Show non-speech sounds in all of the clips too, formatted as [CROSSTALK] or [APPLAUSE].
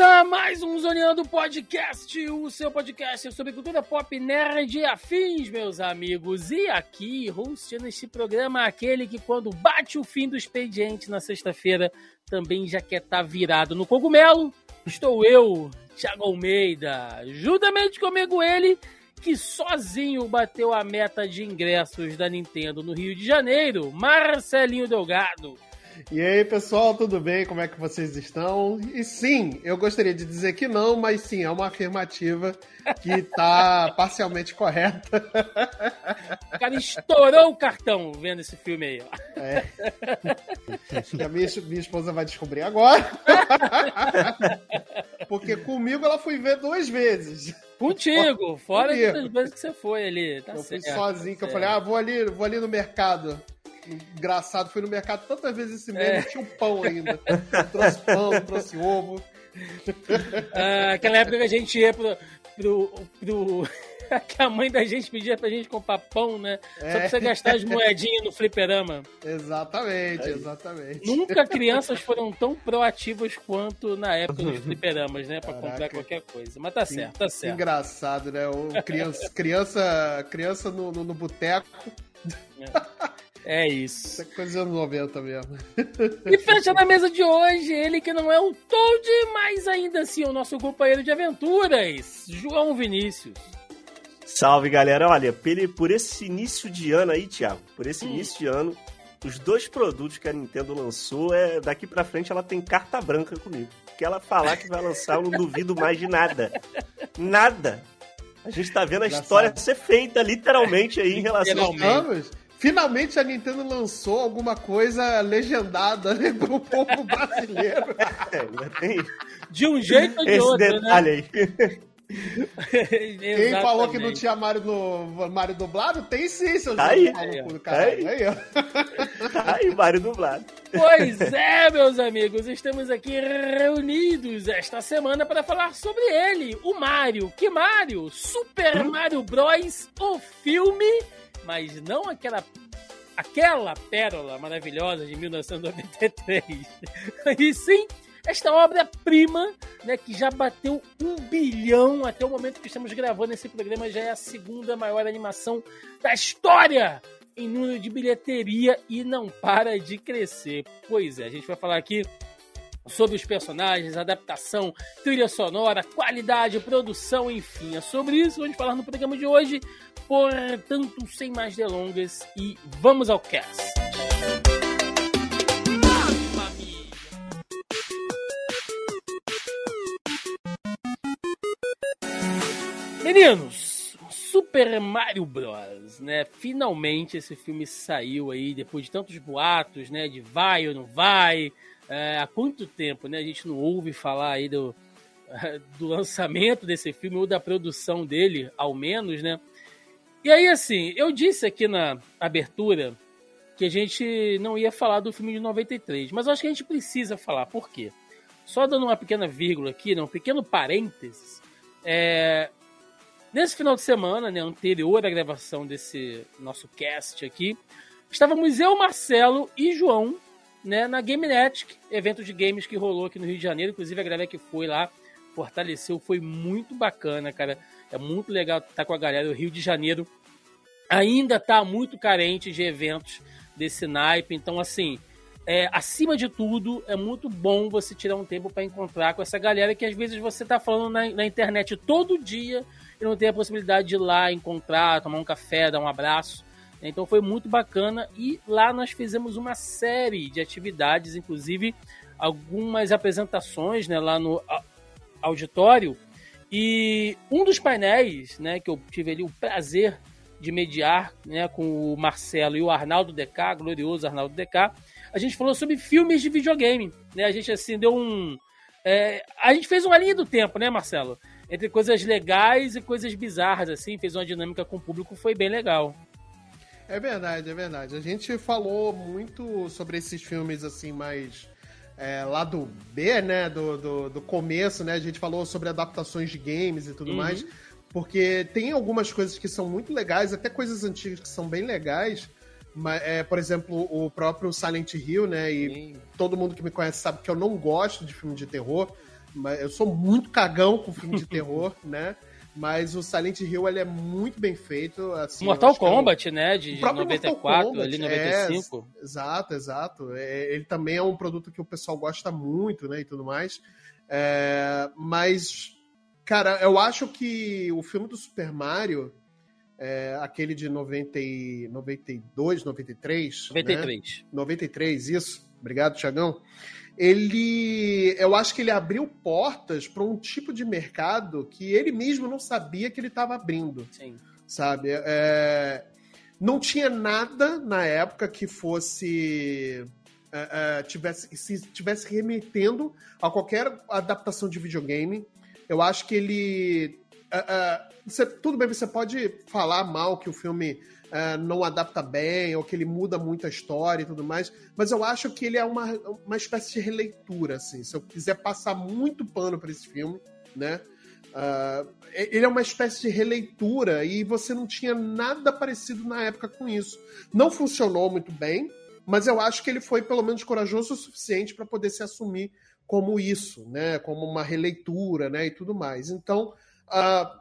Começa mais um Zoneando Podcast, o seu podcast sobre cultura pop, nerd e afins, meus amigos. E aqui, hosteando este programa, aquele que quando bate o fim do expediente na sexta-feira, também já quer estar tá virado no cogumelo, estou eu, Thiago Almeida. Juntamente comigo ele, que sozinho bateu a meta de ingressos da Nintendo no Rio de Janeiro, Marcelinho Delgado. E aí, pessoal, tudo bem? Como é que vocês estão? E sim, eu gostaria de dizer que não, mas sim, é uma afirmativa que está [LAUGHS] parcialmente correta. O cara estourou o cartão vendo esse filme aí, ó. É. A minha, minha esposa vai descobrir agora. Porque comigo ela foi ver duas vezes. Contigo, fora das vezes que você foi ali. Tá eu certo, fui sozinho, tá que eu falei, ah, vou ali, vou ali no mercado engraçado, fui no mercado tantas vezes esse mês, é. tinha um pão ainda. [LAUGHS] trouxe pão, trouxe ovo. Ah, aquela época que a gente ia pro. pro, pro... [LAUGHS] que a mãe da gente pedia pra gente comprar pão, né? É. Só pra você gastar as moedinhas no fliperama. Exatamente, exatamente. Nunca crianças foram tão proativas quanto na época dos fliperamas, né? Pra Caraca. comprar qualquer coisa. Mas tá certo, tá certo. Engraçado, né? O criança, criança, criança no, no, no boteco. É. É isso. Isso é coisa anos 90 mesmo. E fecha na mesa de hoje, ele que não é o Toad, mas ainda assim o nosso companheiro de aventuras, João Vinícius. Salve, galera. Olha, por esse início de ano aí, Thiago, por esse hum. início de ano, os dois produtos que a Nintendo lançou, é daqui pra frente ela tem carta branca comigo. Que ela falar que vai lançar, eu não duvido mais de nada. Nada. A gente tá vendo a Engraçado. história ser feita literalmente aí em relação ao. Finalmente a Nintendo lançou alguma coisa legendada né, para o povo brasileiro. [LAUGHS] É, de um jeito ou de Esse outro, né? detalhe né? aí. [LAUGHS] Quem falou que não tinha Mario, no, Mario dublado, tem sim, seu tá aí, aí, tá aí. aí, Tá aí, Mario dublado. Pois é, meus amigos, estamos aqui reunidos esta semana para falar sobre ele, o Mario. Que Mario? Super hum? Mario Bros. O filme mas não aquela aquela pérola maravilhosa de 1993. [LAUGHS] e sim, esta obra-prima, né, que já bateu um bilhão até o momento que estamos gravando esse programa, já é a segunda maior animação da história em número de bilheteria e não para de crescer. Pois é, a gente vai falar aqui sobre os personagens, adaptação, trilha sonora, qualidade, produção, enfim. É sobre isso vamos falar no programa de hoje. Portanto, sem mais delongas e vamos ao cast. Meninos, Super Mario Bros, né? Finalmente esse filme saiu aí depois de tantos boatos, né? De vai ou não vai. É, há quanto tempo, né? A gente não ouve falar aí do, [LAUGHS] do lançamento desse filme ou da produção dele, ao menos, né? E aí, assim, eu disse aqui na abertura que a gente não ia falar do filme de 93, mas acho que a gente precisa falar. Por quê? Só dando uma pequena vírgula aqui, né, um pequeno parênteses. É... Nesse final de semana, né, anterior à gravação desse nosso cast aqui, estávamos eu, Marcelo e João né, na GameNet, evento de games que rolou aqui no Rio de Janeiro. Inclusive, a galera que foi lá fortaleceu, foi muito bacana, cara. É muito legal estar com a galera. O Rio de Janeiro ainda está muito carente de eventos desse naipe. Então, assim, é, acima de tudo, é muito bom você tirar um tempo para encontrar com essa galera que às vezes você está falando na, na, internet todo dia e não tem a possibilidade de ir lá encontrar, tomar um café, dar um abraço. Então foi muito bacana e lá nós fizemos uma série de atividades, inclusive algumas apresentações né, lá no auditório e um dos painéis, né, que eu tive ali o prazer de mediar, né, com o Marcelo e o Arnaldo DK, glorioso Arnaldo DK, a gente falou sobre filmes de videogame, né? A gente assim deu um é, a gente fez uma linha do tempo, né, Marcelo? Entre coisas legais e coisas bizarras assim, fez uma dinâmica com o público, foi bem legal. É verdade, é verdade. A gente falou muito sobre esses filmes assim mais é, lado B, né? Do, do, do, começo, né? A gente falou sobre adaptações de games e tudo uhum. mais. Porque tem algumas coisas que são muito legais, até coisas antigas que são bem legais. Mas, é, por exemplo, o próprio Silent Hill, né? E Sim. todo mundo que me conhece sabe que eu não gosto de filme de terror. Mas eu sou muito cagão com filme de terror, [LAUGHS] né? Mas o Silent Hill ele é muito bem feito. Assim, Mortal Kombat, é um... né? De 94, Kombat, ali 95. É, exato, exato. É, ele também é um produto que o pessoal gosta muito, né? E tudo mais. É, mas, cara, eu acho que o filme do Super Mario, é, aquele de 90 e 92, 93. 93. Né? 93, isso. Obrigado, Tiagão ele eu acho que ele abriu portas para um tipo de mercado que ele mesmo não sabia que ele estava abrindo. Sim. Sabe? É, não tinha nada na época que fosse. É, é, tivesse, se tivesse remetendo a qualquer adaptação de videogame. Eu acho que ele. É, é, você, tudo bem, você pode falar mal que o filme uh, não adapta bem, ou que ele muda muito a história e tudo mais, mas eu acho que ele é uma, uma espécie de releitura, assim. Se eu quiser passar muito pano para esse filme, né? Uh, ele é uma espécie de releitura e você não tinha nada parecido na época com isso. Não funcionou muito bem, mas eu acho que ele foi pelo menos corajoso o suficiente para poder se assumir como isso, né? Como uma releitura, né? E tudo mais. Então, uh,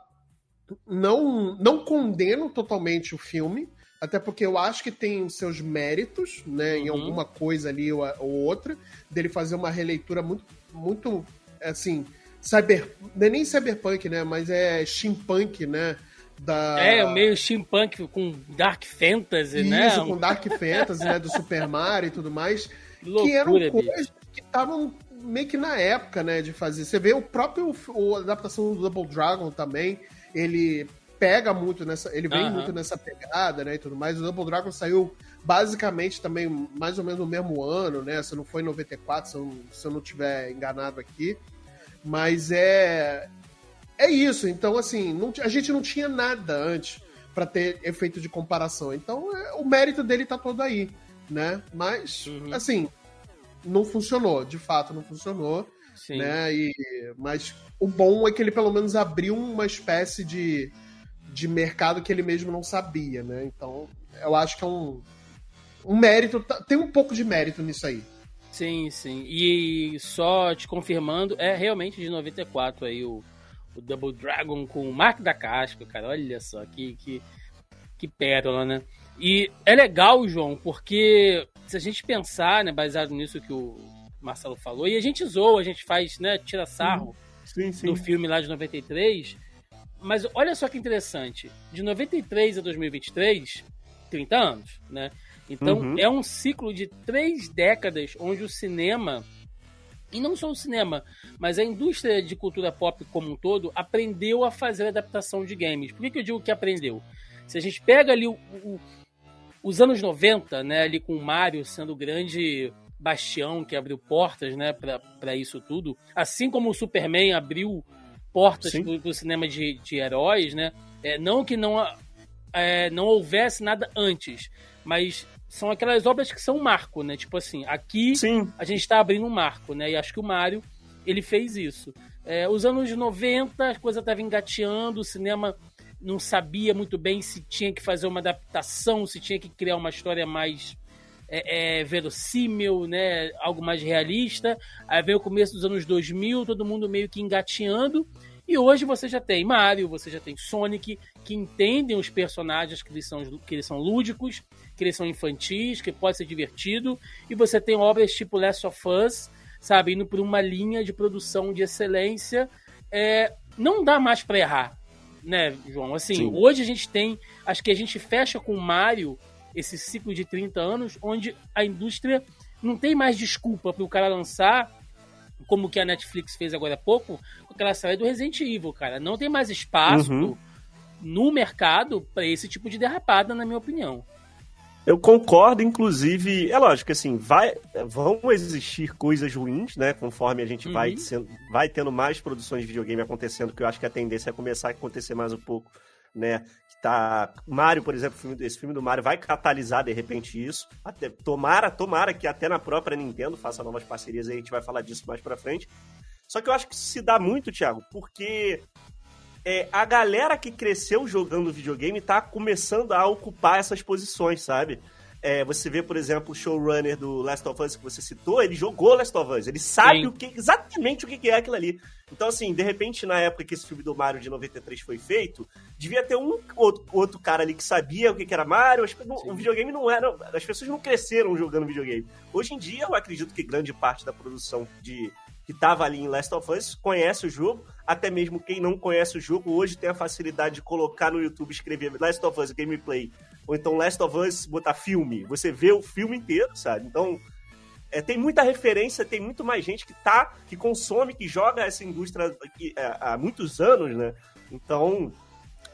não, não condeno totalmente o filme, até porque eu acho que tem seus méritos, né, uhum. em alguma coisa ali ou, ou, outra, dele fazer uma releitura muito, muito assim, cyber, não é nem cyberpunk, né, mas é steampunk, né, da... É, meio steampunk com Dark Fantasy, Isso, né? Isso, com Dark Fantasy, né, do Super Mario e tudo mais, [LAUGHS] Loucura, que eram coisas bicho. que estavam meio que na época, né, de fazer. Você vê o próprio o, a adaptação do Double Dragon também, ele pega muito nessa. Ele vem uhum. muito nessa pegada, né? E tudo mais. O Double Dragon saiu basicamente também mais ou menos no mesmo ano, né? Se não foi em 94, se eu, se eu não tiver enganado aqui. Mas é. É isso. Então, assim, não, a gente não tinha nada antes para ter efeito de comparação. Então, é, o mérito dele tá todo aí, né? Mas, uhum. assim, não funcionou. De fato, não funcionou. Sim. Né? E, mas o bom é que ele pelo menos abriu uma espécie de, de mercado que ele mesmo não sabia, né? Então, eu acho que é um, um mérito, tem um pouco de mérito nisso aí. Sim, sim. E só te confirmando, é realmente de 94 aí o, o Double Dragon com o Mark da Casca, cara. Olha só que, que, que pérola, né? E é legal, João, porque se a gente pensar, né, baseado nisso que o Marcelo falou, e a gente zoa, a gente faz, né, tira sarro uhum. Sim, sim. do filme lá de 93, mas olha só que interessante, de 93 a 2023, 30 anos, né? Então uhum. é um ciclo de três décadas onde o cinema, e não só o cinema, mas a indústria de cultura pop como um todo, aprendeu a fazer adaptação de games. Por que, que eu digo que aprendeu? Se a gente pega ali o, o, os anos 90, né, ali com o Mario sendo o grande bastião que abriu portas, né, para isso tudo. Assim como o Superman abriu portas para o cinema de, de heróis, né? É, não que não, é, não houvesse nada antes, mas são aquelas obras que são um marco, né? Tipo assim, aqui Sim. a gente está abrindo um marco, né? E acho que o Mario, ele fez isso. É, os anos 90, a coisa estava engateando, o cinema não sabia muito bem se tinha que fazer uma adaptação, se tinha que criar uma história mais é, é, verossímil, né? Algo mais realista. Aí veio o começo dos anos 2000, todo mundo meio que engatinhando. E hoje você já tem Mario, você já tem Sonic, que entendem os personagens que eles são, que eles são lúdicos, que eles são infantis, que pode ser divertido. E você tem obras tipo Last of Us, sabe? Indo por uma linha de produção de excelência. É, não dá mais para errar, né, João? Assim, Sim. hoje a gente tem. Acho que a gente fecha com Mario esse ciclo de 30 anos, onde a indústria não tem mais desculpa para o cara lançar, como que a Netflix fez agora há pouco, com aquela série do Resident Evil, cara. Não tem mais espaço uhum. no mercado para esse tipo de derrapada, na minha opinião. Eu concordo, inclusive, é lógico assim, vai, vão existir coisas ruins, né? Conforme a gente uhum. vai, sendo, vai tendo mais produções de videogame acontecendo, que eu acho que a tendência é começar a acontecer mais um pouco, né? Tá. Mario, por exemplo, esse filme do Mario vai catalisar de repente isso. Até, tomara, tomara que até na própria Nintendo faça novas parcerias aí, a gente vai falar disso mais pra frente. Só que eu acho que se dá muito, Thiago, porque é, a galera que cresceu jogando videogame tá começando a ocupar essas posições, sabe? É, você vê, por exemplo, o showrunner do Last of Us que você citou, ele jogou Last of Us, ele sabe o que, exatamente o que é aquilo ali. Então, assim, de repente, na época que esse filme do Mario de 93 foi feito, devia ter um outro, outro cara ali que sabia o que era Mario. O videogame não era. As pessoas não cresceram jogando videogame. Hoje em dia, eu acredito que grande parte da produção de que estava ali em Last of Us conhece o jogo, até mesmo quem não conhece o jogo hoje tem a facilidade de colocar no YouTube, escrever Last of Us gameplay, ou então Last of Us botar filme, você vê o filme inteiro, sabe? Então, é, tem muita referência, tem muito mais gente que tá, que consome, que joga essa indústria aqui, é, há muitos anos, né? Então,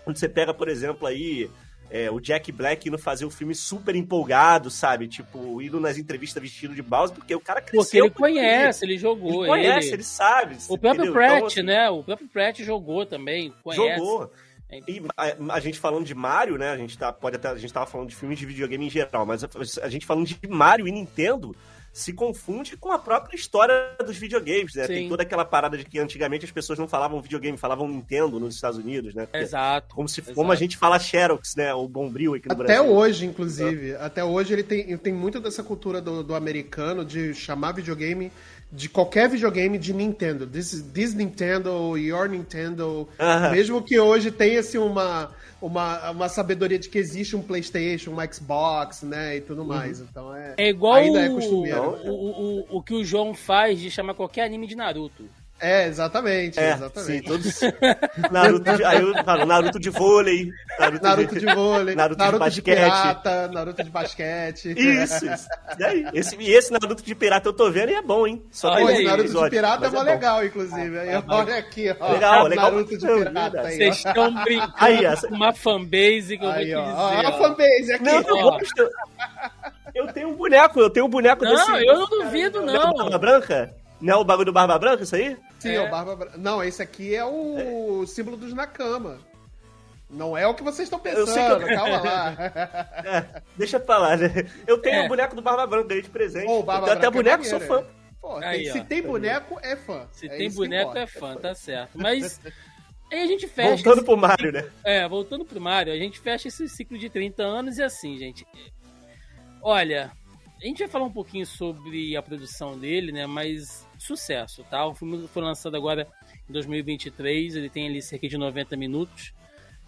quando você pega, por exemplo, aí é, o Jack Black indo fazer o filme super empolgado, sabe? Tipo, indo nas entrevistas vestido de Bowser, porque o cara cresceu. Porque ele conhece, ele, ele jogou. Ele conhece, ele, ele sabe. O próprio entendeu? Pratt, então, assim, né? O próprio Pratt jogou também, conhece. Jogou. É e a, a, gente falando de Mario, né? A gente tá, pode até, a gente tava falando de filmes de videogame em geral, mas a, a gente falando de Mario e Nintendo, se confunde com a própria história dos videogames, né? Sim. Tem toda aquela parada de que antigamente as pessoas não falavam videogame, falavam Nintendo nos Estados Unidos, né? Exato. Como, se, exato. como a gente fala Xerox, né? O Bombril aqui no Até Brasil. Até hoje, inclusive. Até hoje ele tem, tem muito dessa cultura do, do americano de chamar videogame de qualquer videogame de Nintendo. This, this Nintendo, your Nintendo. Uh -huh. Mesmo que hoje tenha assim, uma, uma, uma sabedoria de que existe um PlayStation, um Xbox, né? E tudo uhum. mais. Então é. É igual ainda é costumeiro. O, o, o, o que o João faz de chamar qualquer anime de Naruto. É, exatamente, é, exatamente. Sim, todos. Naruto de, aí eu falo, Naruto de vôlei. Naruto, Naruto de, de, vôlei. Naruto, Naruto de basquete. De pirata, Naruto de basquete. Isso, isso. E, aí, esse, e esse Naruto de pirata eu tô vendo e é bom, hein? Só esse Naruto de pirata é mó é legal, inclusive. Aí, olha aqui, ó. Legal, legal. Naruto de pirata aí. Vocês estão brincando aí, essa... com uma fanbase que eu aí, vou te ó, dizer. Ó, a fanbase aqui. Não, eu gosto. Eu tenho um boneco, eu tenho um boneco não, desse. Não, eu não duvido, não. Barba Branca? Não é o bagulho do Barba Branca, isso aí? Sim, é. o Barba Branca. Não, esse aqui é o é. símbolo dos Nakama. Não é o que vocês estão pensando, eu... calma lá. [LAUGHS] É, deixa eu falar, né? Eu tenho o é. um boneco do Barba Branca aí de presente. Oh, eu tenho até boneco, sou fã. Pô, aí, tem, se tem boneco, é fã. Se tem boneco, é fã, tá [LAUGHS] certo. Mas aí a gente fecha. Voltando esse... pro Mario, né? É, voltando pro Mario, a gente fecha esse ciclo de 30 anos e assim, gente. Olha, a gente vai falar um pouquinho sobre a produção dele, né? Mas sucesso, tá? O filme foi lançado agora em 2023, ele tem ali cerca de 90 minutos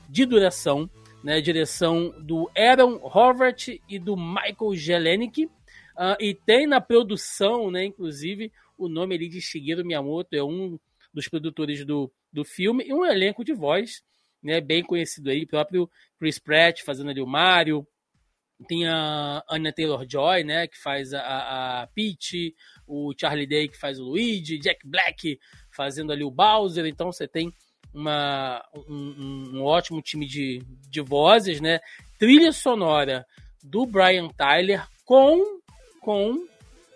de duração, né? Direção do Aaron Horvath e do Michael Jelenic. Uh, e tem na produção, né, inclusive, o nome ali de Shigeru Miyamoto, é um dos produtores do, do filme, e um elenco de voz, né, bem conhecido aí, próprio Chris Pratt fazendo ali o Mario, tem a Anya Taylor-Joy, né, que faz a, a Peach, o Charlie Day que faz o Luigi, Jack Black fazendo ali o Bowser, então você tem uma, um, um ótimo time de, de vozes, né, trilha sonora do Brian Tyler com, com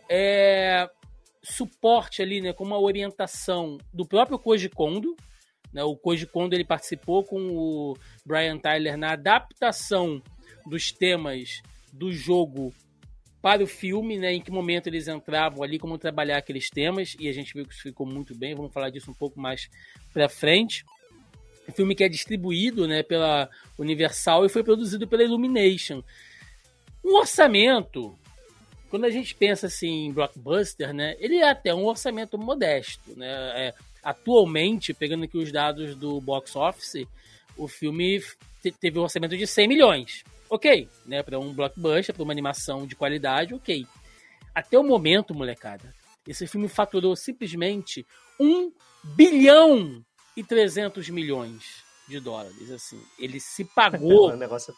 é, suporte ali, né, com uma orientação do próprio Koji Kondo, né, o Koji Kondo ele participou com o Brian Tyler na adaptação dos temas do jogo para o filme, né? Em que momento eles entravam ali, como trabalhar aqueles temas, e a gente viu que isso ficou muito bem. Vamos falar disso um pouco mais para frente. O filme que é distribuído, né, pela Universal e foi produzido pela Illumination. Um orçamento, quando a gente pensa assim em blockbuster, né, ele é até um orçamento modesto, né? É, atualmente, pegando aqui os dados do box office, o filme teve um orçamento de 100 milhões ok, né? Para um blockbuster, para uma animação de qualidade, ok. Até o momento, molecada, esse filme faturou simplesmente 1 bilhão e 300 milhões de dólares, assim. Ele se pagou [LAUGHS] negócio...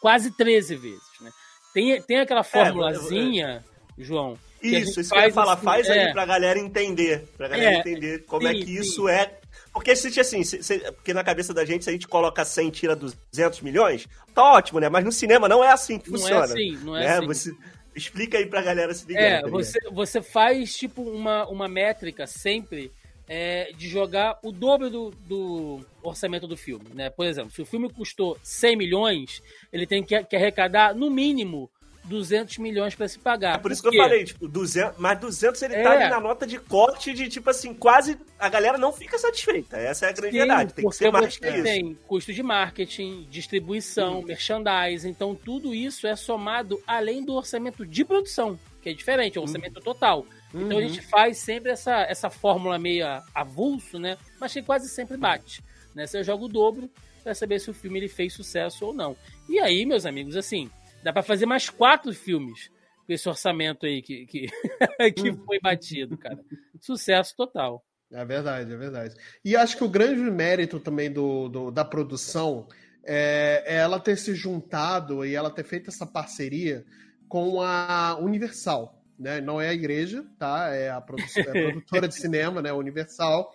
quase 13 vezes, né? Tem, tem aquela formulazinha, é, João... Isso, isso que eu ia falar, faz é, aí pra galera entender, pra galera é, entender como sim, é que isso sim. é porque se assim, se, se, porque na cabeça da gente, se a gente coloca 100 e tira 200 milhões, tá ótimo, né? Mas no cinema não é assim que não é funciona. Não é assim, não é né? assim. Você, explica aí pra galera se ligar. É, tá você, você faz tipo uma, uma métrica sempre é, de jogar o dobro do, do, orçamento do filme. Né? Por exemplo, se o filme custou 100 milhões, ele tem que, que arrecadar no mínimo 200 milhões para se pagar. É por, por isso que eu falei, tipo, 200, mas 200 ele tá é. tá ali na nota de corte de, tipo assim, quase a galera não fica satisfeita. Essa é a grande Sim, verdade. Tem que ser mais que isso. Tem custo de marketing, distribuição, Sim. merchandising, então tudo isso é somado além do orçamento de produção, que é diferente, é o orçamento uhum. total. Então uhum. a gente faz sempre essa, essa fórmula meio avulso, né? Mas que quase sempre bate. Né? Você joga o dobro para saber se o filme ele fez sucesso ou não. E aí, meus amigos, assim, Dá para fazer mais quatro filmes com esse orçamento aí que, que, [LAUGHS] que foi batido, cara. Sucesso total. É verdade, é verdade. E acho que o grande mérito também do, do da produção é, é, ela ter se juntado e ela ter feito essa parceria com a Universal. Né? Não é a igreja, tá? É a, produ é a produtora de cinema, né? Universal.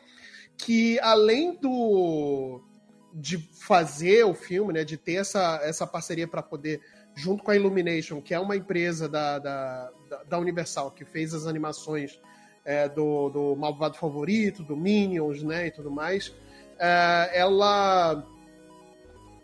Que além do de fazer o filme, né? De ter essa, essa parceria para poder junto com a Illumination, que é uma empresa da, da, da Universal, que fez as animações é, do, do Malvado Favorito, do Minions, né, e tudo mais, é, ela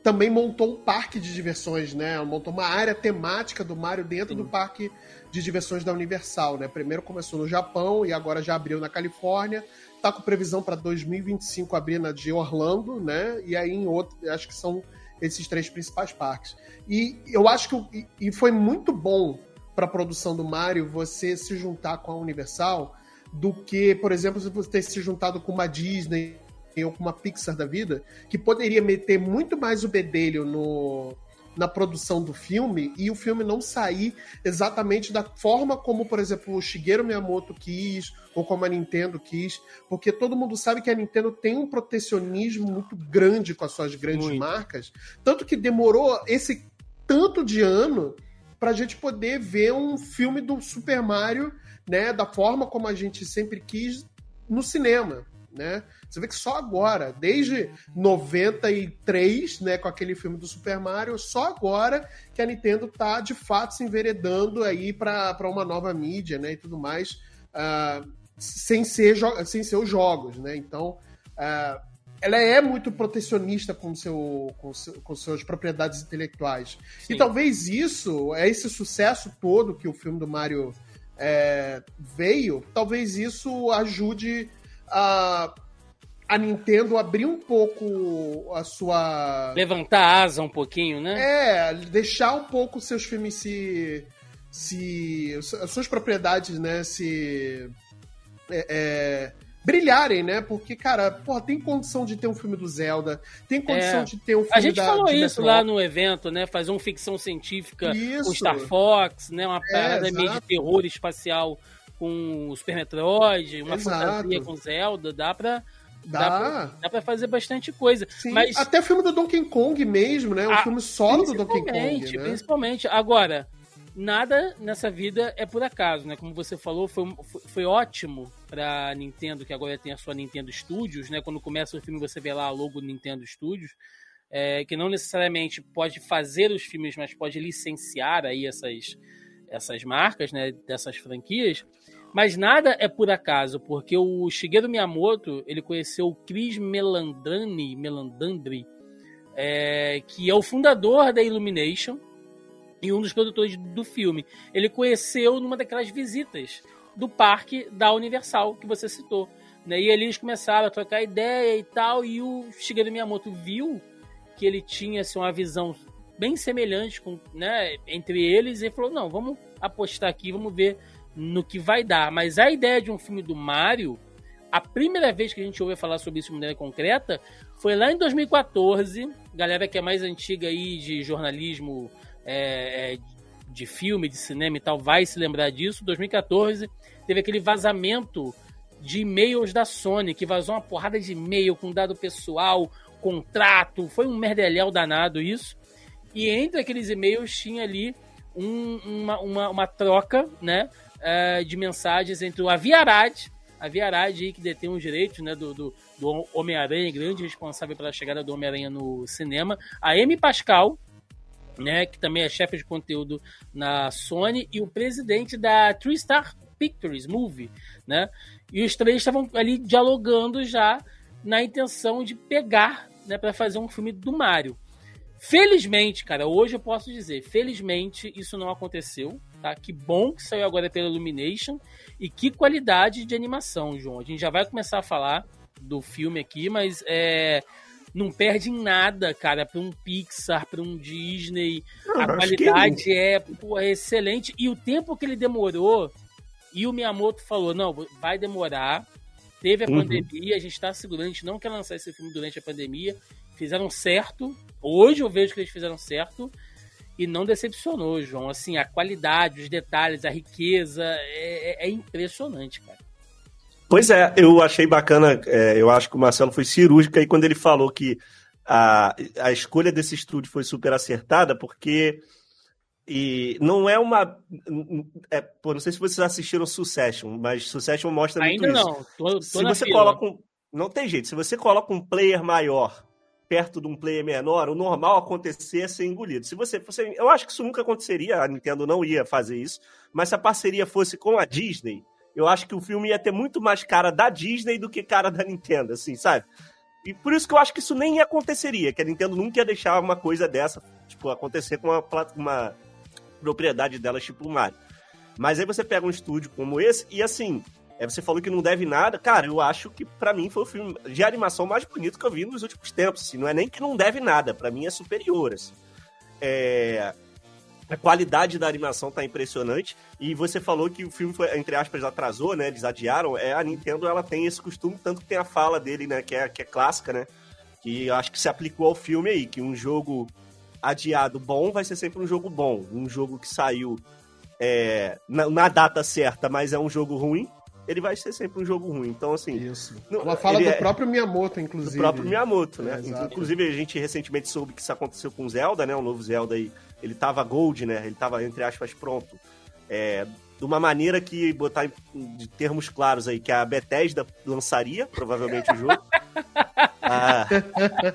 também montou um parque de diversões, né? Ela montou uma área temática do Mario dentro Sim. do parque de diversões da Universal, né? Primeiro começou no Japão e agora já abriu na Califórnia. Tá com previsão para 2025 abrir na de Orlando, né? E aí em outro, acho que são esses três principais parques. E eu acho que e foi muito bom para a produção do Mario você se juntar com a Universal do que, por exemplo, se você ter se juntado com uma Disney ou com uma Pixar da vida, que poderia meter muito mais o bedelho no, na produção do filme e o filme não sair exatamente da forma como, por exemplo, o Shigeru Miyamoto quis ou como a Nintendo quis, porque todo mundo sabe que a Nintendo tem um protecionismo muito grande com as suas grandes muito. marcas, tanto que demorou esse tanto de ano para a gente poder ver um filme do Super Mario, né, da forma como a gente sempre quis no cinema, né? Você vê que só agora, desde 93, né, com aquele filme do Super Mario, só agora que a Nintendo tá de fato se enveredando aí para uma nova mídia, né, e tudo mais, uh, sem, ser sem ser os jogos, né? Então, uh, ela é muito protecionista com, seu, com, seu, com suas propriedades intelectuais. Sim. E talvez isso, é esse sucesso todo que o filme do Mario é, veio, talvez isso ajude a a Nintendo abrir um pouco a sua. Levantar a asa um pouquinho, né? É, deixar um pouco seus filmes se. se. as suas propriedades, né? Se. É, é, brilharem, né? Porque, cara, porra, tem condição de ter um filme do Zelda, tem condição é. de ter um filme A gente da, falou isso lá no evento, né? Fazer uma ficção científica isso. com Star Fox, né? Uma é, parada meio de terror espacial com o Super Metroid, uma exato. fantasia com Zelda, dá pra Dá. Dá pra, dá pra fazer bastante coisa. Sim, mas... Até o filme do Donkey Kong mesmo, né? O ah, filme solo do Donkey Kong. Né? Principalmente. Agora, nada nessa vida é por acaso, né? Como você falou, foi, foi, foi ótimo pra Nintendo, que agora tem a sua Nintendo Studios, né? Quando começa o filme, você vê lá a logo Nintendo Studios. É, que não necessariamente pode fazer os filmes, mas pode licenciar aí essas, essas marcas, né? Dessas franquias. Mas nada é por acaso, porque o Shigeru Miyamoto, ele conheceu o Chris Melandani, Melandandri, é, que é o fundador da Illumination e um dos produtores do filme. Ele conheceu numa daquelas visitas do parque da Universal que você citou. Né? E ali eles começaram a trocar ideia e tal, e o Shigeru Miyamoto viu que ele tinha assim, uma visão bem semelhante com, né, entre eles e falou: não, vamos apostar aqui, vamos ver no que vai dar. Mas a ideia de um filme do Mario, a primeira vez que a gente ouviu falar sobre isso de maneira concreta foi lá em 2014. Galera que é mais antiga aí de jornalismo, é, é, de filme, de cinema e tal, vai se lembrar disso. 2014 teve aquele vazamento de e-mails da Sony, que vazou uma porrada de e-mail com dado pessoal, contrato, foi um merdelhão danado isso. E entre aqueles e-mails tinha ali um, uma, uma, uma, troca, né? Uh, de mensagens entre o Aviarad, Aviarad aí que detém os direitos né, do, do, do Homem-Aranha, grande responsável pela chegada do Homem-Aranha no cinema, a Amy Pascal, né, que também é chefe de conteúdo na Sony, e o presidente da TriStar Pictures Movie, né? E os três estavam ali dialogando já na intenção de pegar, né, para fazer um filme do Mario. Felizmente, cara, hoje eu posso dizer, felizmente isso não aconteceu, tá? Que bom que saiu agora pela Illumination e que qualidade de animação, João. A gente já vai começar a falar do filme aqui, mas é não perde em nada, cara, para um Pixar, para um Disney. Não, a qualidade é, pô, é excelente e o tempo que ele demorou e o Miyamoto falou, não, vai demorar. Teve a uhum. pandemia, a gente está segurando, a gente não quer lançar esse filme durante a pandemia. Fizeram certo. Hoje eu vejo que eles fizeram certo e não decepcionou, João. Assim, a qualidade, os detalhes, a riqueza é, é, é impressionante, cara. Pois é, eu achei bacana, é, eu acho que o Marcelo foi cirúrgico aí quando ele falou que a, a escolha desse estúdio foi super acertada, porque e não é uma. É, pô, não sei se vocês assistiram Succession, mas Succession mostra Ainda muito não. isso. Tô, tô se você fila. coloca um, Não tem jeito. Se você coloca um player maior perto de um player menor, o normal acontecer é ser engolido. Se você, você, eu acho que isso nunca aconteceria, a Nintendo não ia fazer isso, mas se a parceria fosse com a Disney, eu acho que o filme ia ter muito mais cara da Disney do que cara da Nintendo, assim, sabe? E por isso que eu acho que isso nem aconteceria, que a Nintendo nunca ia deixar uma coisa dessa, tipo, acontecer com uma, uma propriedade dela, tipo o Mario. Mas aí você pega um estúdio como esse e, assim, é, você falou que não deve nada. Cara, eu acho que para mim foi o filme de animação mais bonito que eu vi nos últimos tempos. Assim. Não é nem que não deve nada, para mim é superior. Assim. É... A qualidade da animação tá impressionante. E você falou que o filme foi, entre aspas, atrasou, né? Eles adiaram. É, a Nintendo ela tem esse costume, tanto que tem a fala dele, né? Que é, que é clássica, né? Que acho que se aplicou ao filme aí, que um jogo adiado bom vai ser sempre um jogo bom. Um jogo que saiu é, na, na, data certa, mas é um jogo ruim, ele vai ser sempre um jogo ruim. Então, assim. Isso. Ela fala do é, próprio Miyamoto, inclusive. Do próprio Miyamoto, né? É, inclusive, a gente recentemente soube que isso aconteceu com o Zelda, né? O novo Zelda aí. Ele tava gold, né? Ele tava, entre aspas, pronto. É, de uma maneira que, botar de termos claros aí, que a Bethesda lançaria, provavelmente, o jogo. [LAUGHS] ah,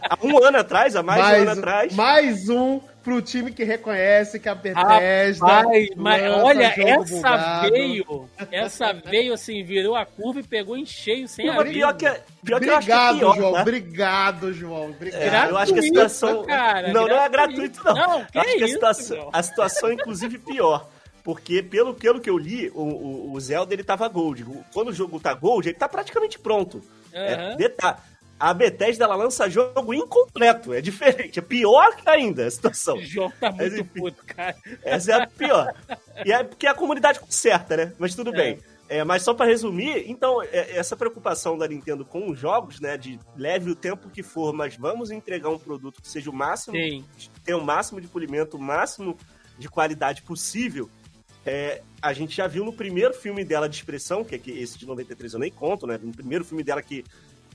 há um ano atrás, há mais, mais um ano atrás. Mais um pro time que reconhece que a Bethesda. Rapaz, mas olha, essa bugado. veio. Essa veio assim, virou a curva e pegou em cheio sem a pior que, é, pior Obrigado, que que é pior, João. Né? Obrigado, João. Obrigado. É, eu acho que a situação. Cara, não, gratuito. não é gratuito, não. Não, que acho é que a isso, situação, a situação, inclusive, pior. Porque, pelo, pelo que eu li, o, o, o Zelda ele tava gold. Quando o jogo tá gold, ele tá praticamente pronto. Uhum. É, detalhe a Bethesda ela lança jogo incompleto. É diferente. É pior ainda a situação. O jogo tá muito Mas, enfim, puto, cara. Essa é a pior. E é porque a comunidade conserta, né? Mas tudo é. bem. É, mas só para resumir, então, é, essa preocupação da Nintendo com os jogos, né? De leve o tempo que for, mas vamos entregar um produto que seja o máximo, Sim. tenha o máximo de polimento, o máximo de qualidade possível. É, a gente já viu no primeiro filme dela de expressão, que é que esse de 93 eu nem conto, né? No primeiro filme dela que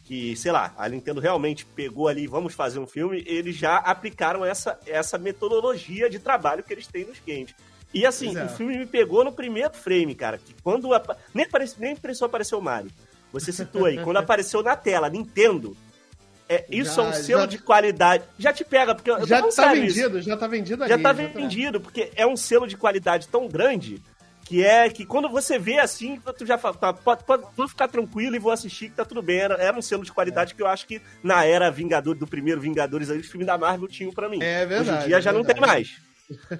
que, sei lá, a Nintendo realmente pegou ali, vamos fazer um filme, eles já aplicaram essa, essa metodologia de trabalho que eles têm nos games. E assim, é. o filme me pegou no primeiro frame, cara, que quando nem, apareceu, nem precisou aparecer o Mario. Você citou aí, quando [LAUGHS] apareceu na tela, Nintendo, é, isso já, é um selo já, de qualidade. Já te pega, porque já tá vendido, já tá vendido ali, Já tá já tá. vendido, tá... porque é um selo de qualidade tão grande que é que quando você vê assim, tu já fala, tá, pode, pode, vou ficar tranquilo e vou assistir que tá tudo bem. Era, era um selo de qualidade é. que eu acho que na era Vingador, do primeiro Vingadores, aí, os filmes da Marvel tinham para mim. É verdade. Hoje em dia é já não tem mais.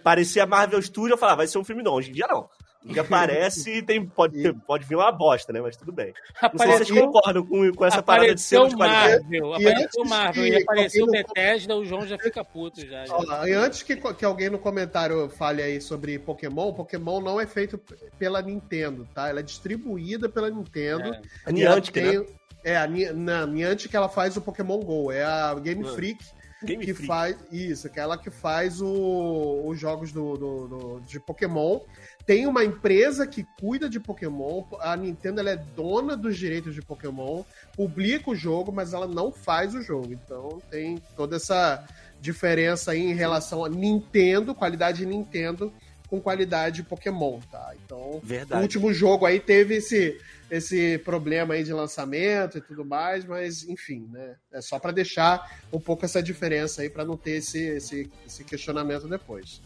Parecia Marvel Studio, eu falava, vai ser um filme não. Hoje em dia não. Que aparece e tem, pode, pode vir uma bosta, né? Mas tudo bem. Apareceu, não sei se vocês concordam com, com essa parada de selo de qualidade. Marvel, apareceu Marvel e apareceu Bethesda, o João já fica puto já. já. Ó, e antes que, que alguém no comentário fale aí sobre Pokémon, Pokémon não é feito pela Nintendo, tá? Ela é distribuída pela Nintendo. É. A Niantic, tem, né? É, a Niantic que ela faz o Pokémon GO. É a Game ah. Freak Game que Freak. faz isso, aquela que faz o, os jogos do, do, do, de Pokémon. Tem uma empresa que cuida de Pokémon. A Nintendo é dona dos direitos de Pokémon, publica o jogo, mas ela não faz o jogo. Então tem toda essa diferença aí em relação a Nintendo, qualidade Nintendo com qualidade Pokémon, tá? Então, Verdade. o último jogo aí teve esse esse problema aí de lançamento e tudo mais, mas enfim, né? É só para deixar um pouco essa diferença aí para não ter esse, esse, esse questionamento depois.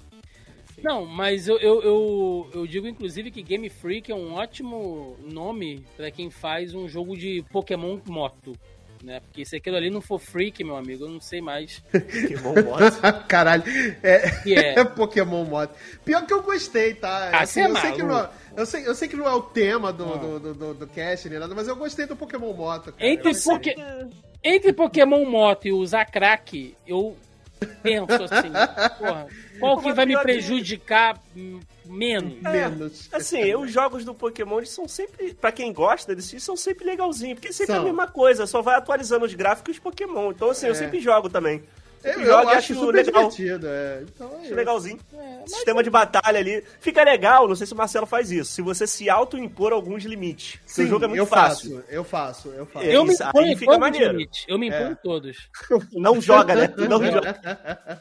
Não, mas eu, eu, eu, eu, digo inclusive que Game Freak é um ótimo nome para quem faz um jogo de Pokémon moto. Né? Porque se aquilo ali não for freak, meu amigo, eu não sei mais. Pokémon Moto. [LAUGHS] Caralho, é, é. [LAUGHS] Pokémon Moto. Pior que eu gostei, tá? Ah, assim, eu, é sei que não, é, eu, sei, eu sei que não é o tema do, ah. do, do, do, do cast, nada, mas eu gostei do Pokémon Moto. Cara. Entre, poke... Entre Pokémon Moto e usar crack, eu penso assim, [LAUGHS] porra, qual que vai me prejudicar menos? É, menos. Assim, os jogos do Pokémon eles são sempre, para quem gosta deles, são sempre legalzinhos, porque sempre são. é a mesma coisa, só vai atualizando os gráficos de Pokémon. Então, assim, é. eu sempre jogo também. Eu, eu acho, acho super legal. divertido. É. Então, é acho legalzinho. É, Sistema de batalha ali. Fica legal, não sei se o Marcelo faz isso. Se você se auto-impor alguns limites. Sim, o jogo é muito eu fácil. Faço, eu faço, eu faço. Eu me imponho fica maneiro. Limites. Eu me imponho é. todos. [LAUGHS] Não joga, né? Não [LAUGHS] joga.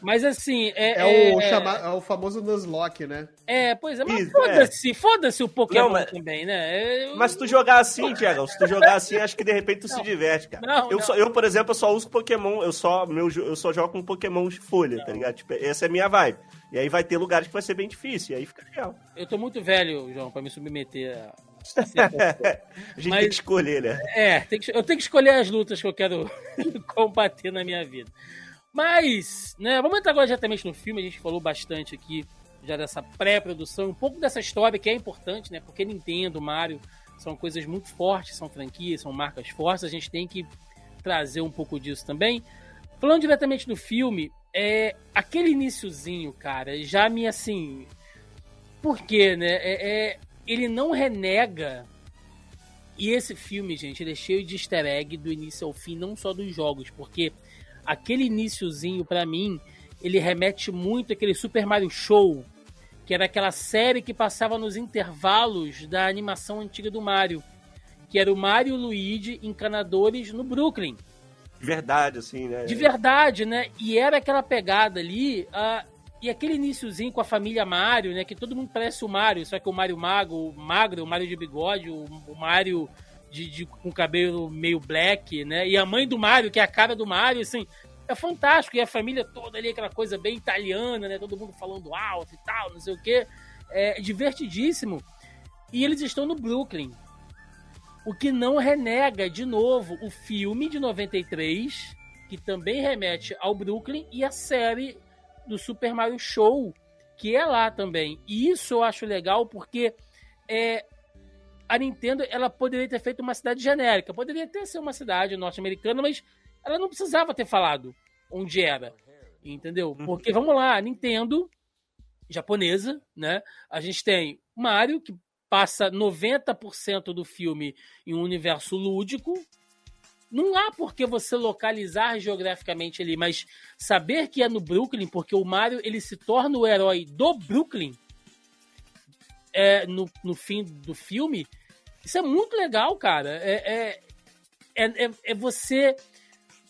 Mas assim. É, é, o, é- chama... é o famoso Nuzlocke, né? É, pois é, mas foda-se, foda-se o Pokémon mas... também, né? Eu... Mas se tu jogar assim, Tiago, se tu jogar assim, acho que de repente tu não. se diverte, cara. Não, eu, não. Só, eu, por exemplo, eu só uso Pokémon, eu só, meu, eu só jogo com Pokémon folha, tá ligado? Tipo, essa é a minha vibe. E aí vai ter lugares que vai ser bem difícil, e aí fica legal. Eu tô muito velho, João, pra me submeter a. [LAUGHS] a gente Mas, tem que escolher, né? É, que, eu tenho que escolher as lutas que eu quero [LAUGHS] combater na minha vida. Mas, né, vamos entrar agora diretamente no filme, a gente falou bastante aqui já dessa pré-produção, um pouco dessa história que é importante, né? Porque Nintendo, Mario são coisas muito fortes, são franquias, são marcas fortes, a gente tem que trazer um pouco disso também. Falando diretamente do filme, é aquele iníciozinho, cara, já me assim. Por quê, né? É, é, ele não renega. E esse filme, gente, ele é cheio de easter egg do início ao fim, não só dos jogos, porque aquele iníciozinho, para mim, ele remete muito àquele Super Mario Show, que era aquela série que passava nos intervalos da animação antiga do Mario, que era o Mario e o Luigi encanadores no Brooklyn de verdade, assim, né? De verdade, né? E era aquela pegada ali. Uh, e aquele iníciozinho com a família Mario, né? Que todo mundo parece o Mario, só que o Mario Mago, o magro, o Mario de bigode, o, o Mario de, de, com cabelo meio black, né? E a mãe do Mario, que é a cara do Mario, assim, é fantástico. E a família toda ali, aquela coisa bem italiana, né? Todo mundo falando alto e tal, não sei o quê. É divertidíssimo. E eles estão no Brooklyn, o que não renega, de novo, o filme de 93, que também remete ao Brooklyn, e a série do Super Mario Show, que é lá também. E isso eu acho legal porque é, a Nintendo ela poderia ter feito uma cidade genérica. Poderia até ser uma cidade norte-americana, mas ela não precisava ter falado onde era. Entendeu? Uhum. Porque, vamos lá, a Nintendo japonesa, né? A gente tem Mario, que passa 90% do filme em um universo lúdico. Não há por que você localizar geograficamente ali, mas saber que é no Brooklyn, porque o Mario ele se torna o herói do Brooklyn é, no, no fim do filme. Isso é muito legal, cara. É, é, é, é você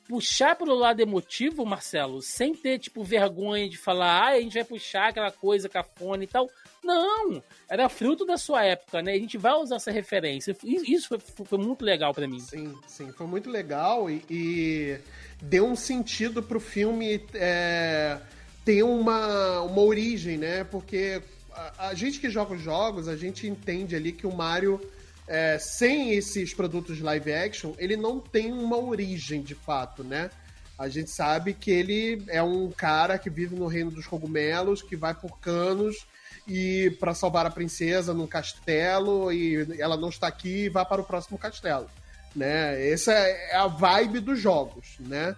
puxar para o lado emotivo, Marcelo, sem ter, tipo, vergonha de falar, ah, a gente vai puxar aquela coisa cafona e tal. Não, era fruto da sua época, né? A gente vai usar essa referência. Isso foi, foi muito legal para mim. Sim, sim, foi muito legal e, e deu um sentido pro filme é, ter uma, uma origem, né? Porque a, a, gente que joga os jogos, a gente entende ali que o Mario, é, sem esses produtos live action, ele não tem uma origem de fato, né? A gente sabe que ele é um cara que vive no reino dos cogumelos, que vai por canos e para salvar a princesa num castelo e ela não está aqui e vai para o próximo castelo, né? Essa é a vibe dos jogos, né?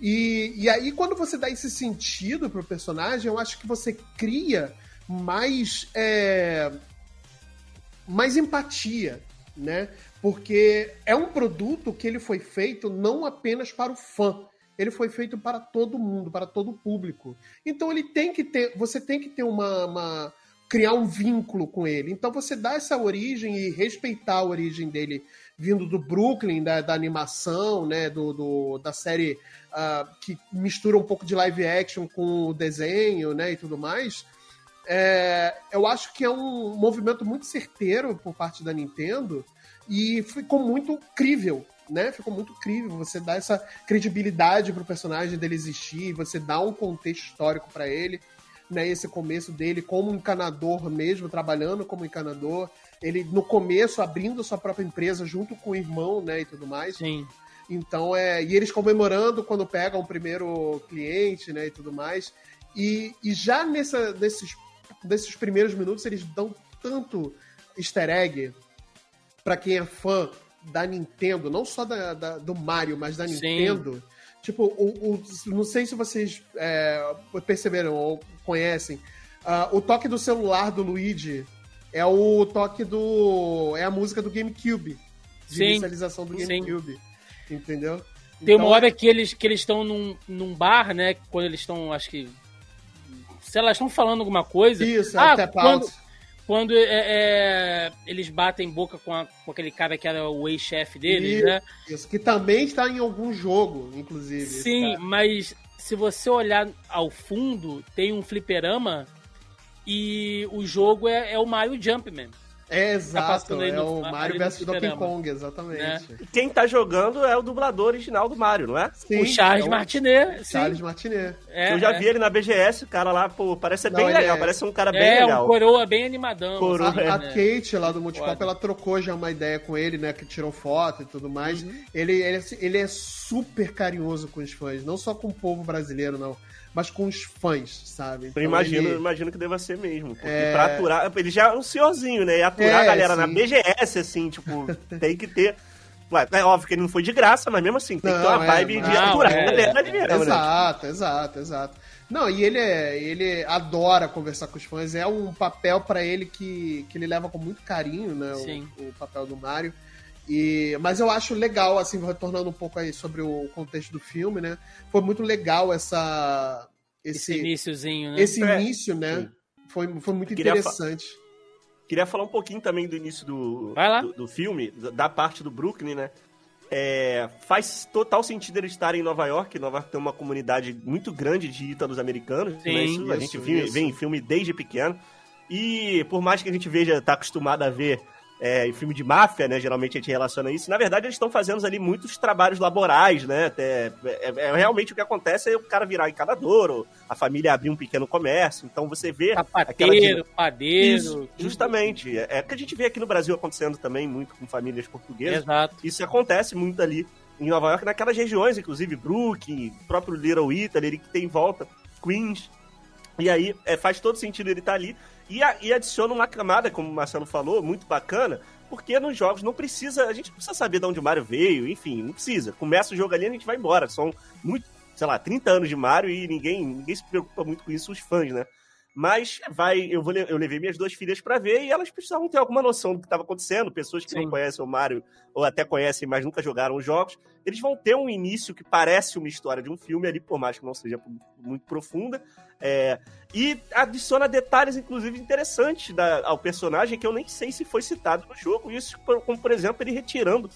E, e aí quando você dá esse sentido pro personagem, eu acho que você cria mais é, mais empatia, né? Porque é um produto que ele foi feito não apenas para o fã, ele foi feito para todo mundo, para todo o público. Então ele tem que ter, você tem que ter uma, uma, criar um vínculo com ele. Então você dá essa origem e respeitar a origem dele vindo do Brooklyn, da, da animação, né, do, do da série uh, que mistura um pouco de live action com o desenho, né, e tudo mais. É, eu acho que é um movimento muito certeiro por parte da Nintendo e ficou muito crível né, ficou muito crível. Você dá essa credibilidade pro personagem dele existir, você dá um contexto histórico para ele. né, esse começo dele como encanador mesmo, trabalhando como encanador. Ele, no começo, abrindo sua própria empresa junto com o irmão, né, e tudo mais. Sim. Então, é. E eles comemorando quando pegam o primeiro cliente, né, e tudo mais. E, e já nessa, nesses, nesses primeiros minutos, eles dão tanto easter egg pra quem é fã da Nintendo, não só da, da do Mario, mas da Sim. Nintendo. Tipo, o, o- não sei se vocês é, perceberam ou conhecem. ah, o toque do celular do Luigi é o toque do. É a música do GameCube. De Sim. inicialização do. GameCube. Entendeu? Tem uma Então, hora que eles que eles estão num, num bar, né? Quando eles estão, acho que. Se elas estão falando alguma coisa. Isso, ah, quando, quando é, é, eles batem boca com, a- com aquele cara que era o ex-chefe deles, Isso. né? Isso, que também está em algum jogo, inclusive. Sim, mas se você olhar ao fundo, tem um fliperama e o jogo é, é o Mario Jumpman. É exato, é no- o Mario vs Donkey. Kong, exatamente. Né? Quem tá jogando é o dublador original do Mario, não é? Sim, o Charles é Martinet. sim. Charles Martinet. É, eu já é. vi ele na BGS, o cara lá, pô, parece ser Não, bem legal, é- parece um cara bem É, legal. um coroa bem animadão. Coroa, assim, A, a né? Kate lá do Multipop, Foda. ela trocou já uma ideia com ele, né? Que tirou foto e tudo mais. Uhum. Ele, ele, ele é super carinhoso com os fãs, não só com o povo brasileiro, não, mas com os fãs, sabe? Eu Então, imagino, ele- imagino que deva ser mesmo. Porque É. pra aturar. Ele já é um senhorzinho, né? E aturar É, a galera sim. na BGS, assim, tipo, [LAUGHS] tem que ter. Ué, é óbvio que ele não foi de graça, mas mesmo assim, tem que ter Não, uma é, vibe mas- de Não, aturar é, a galera é. mesmo, né? Exato, exato, exato. Não, e ele é, ele adora conversar com os fãs. É um papel pra ele que, que ele leva com muito carinho, né? o- Sim. O, papel do Mario. E, mas eu acho legal, assim, retornando um pouco aí sobre o contexto do filme, né? Foi muito legal essa Esse esse iníciozinho, né? esse É, início, né? sim. Foi, foi muito Queria interessante. Queria falar um pouquinho também do início do, do, do filme, da parte do Brooklyn, né? É, faz total sentido eles estarem em Nova York. Nova York tem uma comunidade muito grande de ítalos americanos. Sim, né? Isso a isso, gente vê, isso. vê em filme desde pequeno. E por mais que a gente veja, tá acostumado a ver é, em filme de máfia, né? Geralmente a gente relaciona isso. Na verdade, eles estão fazendo ali muitos trabalhos laborais, né? Até, é, é realmente o que acontece é o cara virar encanador, ou a família abrir um pequeno comércio. Então você vê Sapateiro, padeiro. isso, justamente. É é que a gente vê aqui no Brasil acontecendo também, muito com famílias portuguesas. Exato. Isso acontece muito ali em Nova York, naquelas regiões, inclusive Brooklyn, próprio Little Italy, ele que tem em volta, Queens. E aí é, faz todo sentido ele estar ali. E, a- e adiciona uma camada, como o Marcelo falou, muito bacana, porque nos jogos não precisa. A gente não precisa saber de onde o Mario veio, enfim, não precisa. Começa o jogo ali e a gente vai embora. São muito, sei lá, 30 anos de Mario e ninguém, ninguém se preocupa muito com isso, os fãs, né? Mas vai, eu, vou, eu levei minhas duas filhas pra ver e elas precisavam ter alguma noção do que estava acontecendo. Pessoas que Sim. não conhecem o Mario ou até conhecem, mas nunca jogaram os jogos, eles vão ter um início que parece uma história de um filme ali, por mais que não seja muito profunda. É, e adiciona detalhes, inclusive, interessantes da- ao personagem que eu nem sei se foi citado no jogo. Isso, como, por exemplo, ele retirando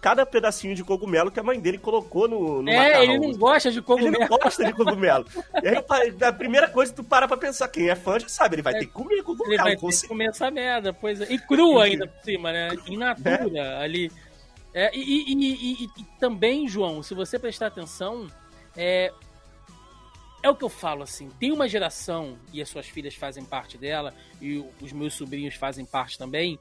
cada pedacinho de cogumelo que a mãe dele colocou no, no É, macarrão. ele não gosta de Ele cogumelo. não gosta de cogumelo. E aí, a primeira coisa que tu para pra pensar, quem é fã já sabe, ele vai É, ter que comer Ele cogumelo. vai com ter que comer essa merda, pois é. E cru ainda por cima, né? In natura ali. É, e, e- e- e- também, João, se você prestar atenção, é, é o que eu falo, assim, tem uma geração, e as suas filhas fazem parte dela, e os meus sobrinhos fazem parte também,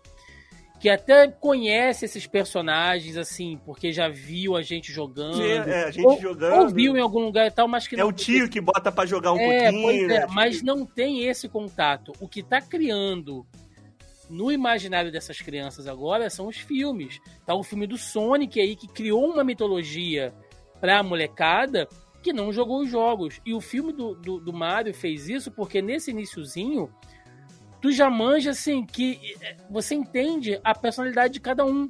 que até conhece esses personagens, assim, porque já viu a gente jogando. É, a gente ou, jogando. ou viu em algum lugar e tal, mas que É não o tio que bota pra jogar um é, pouquinho. pois é, né? mas não tem esse contato. O que tá criando no imaginário dessas crianças agora são os filmes. Tá o filme do Sonic aí que criou uma mitologia pra molecada que não jogou os jogos. E o filme do, do, do Mario fez isso porque nesse iniciozinho tu já manja assim que eh, você entende a personalidade de cada um.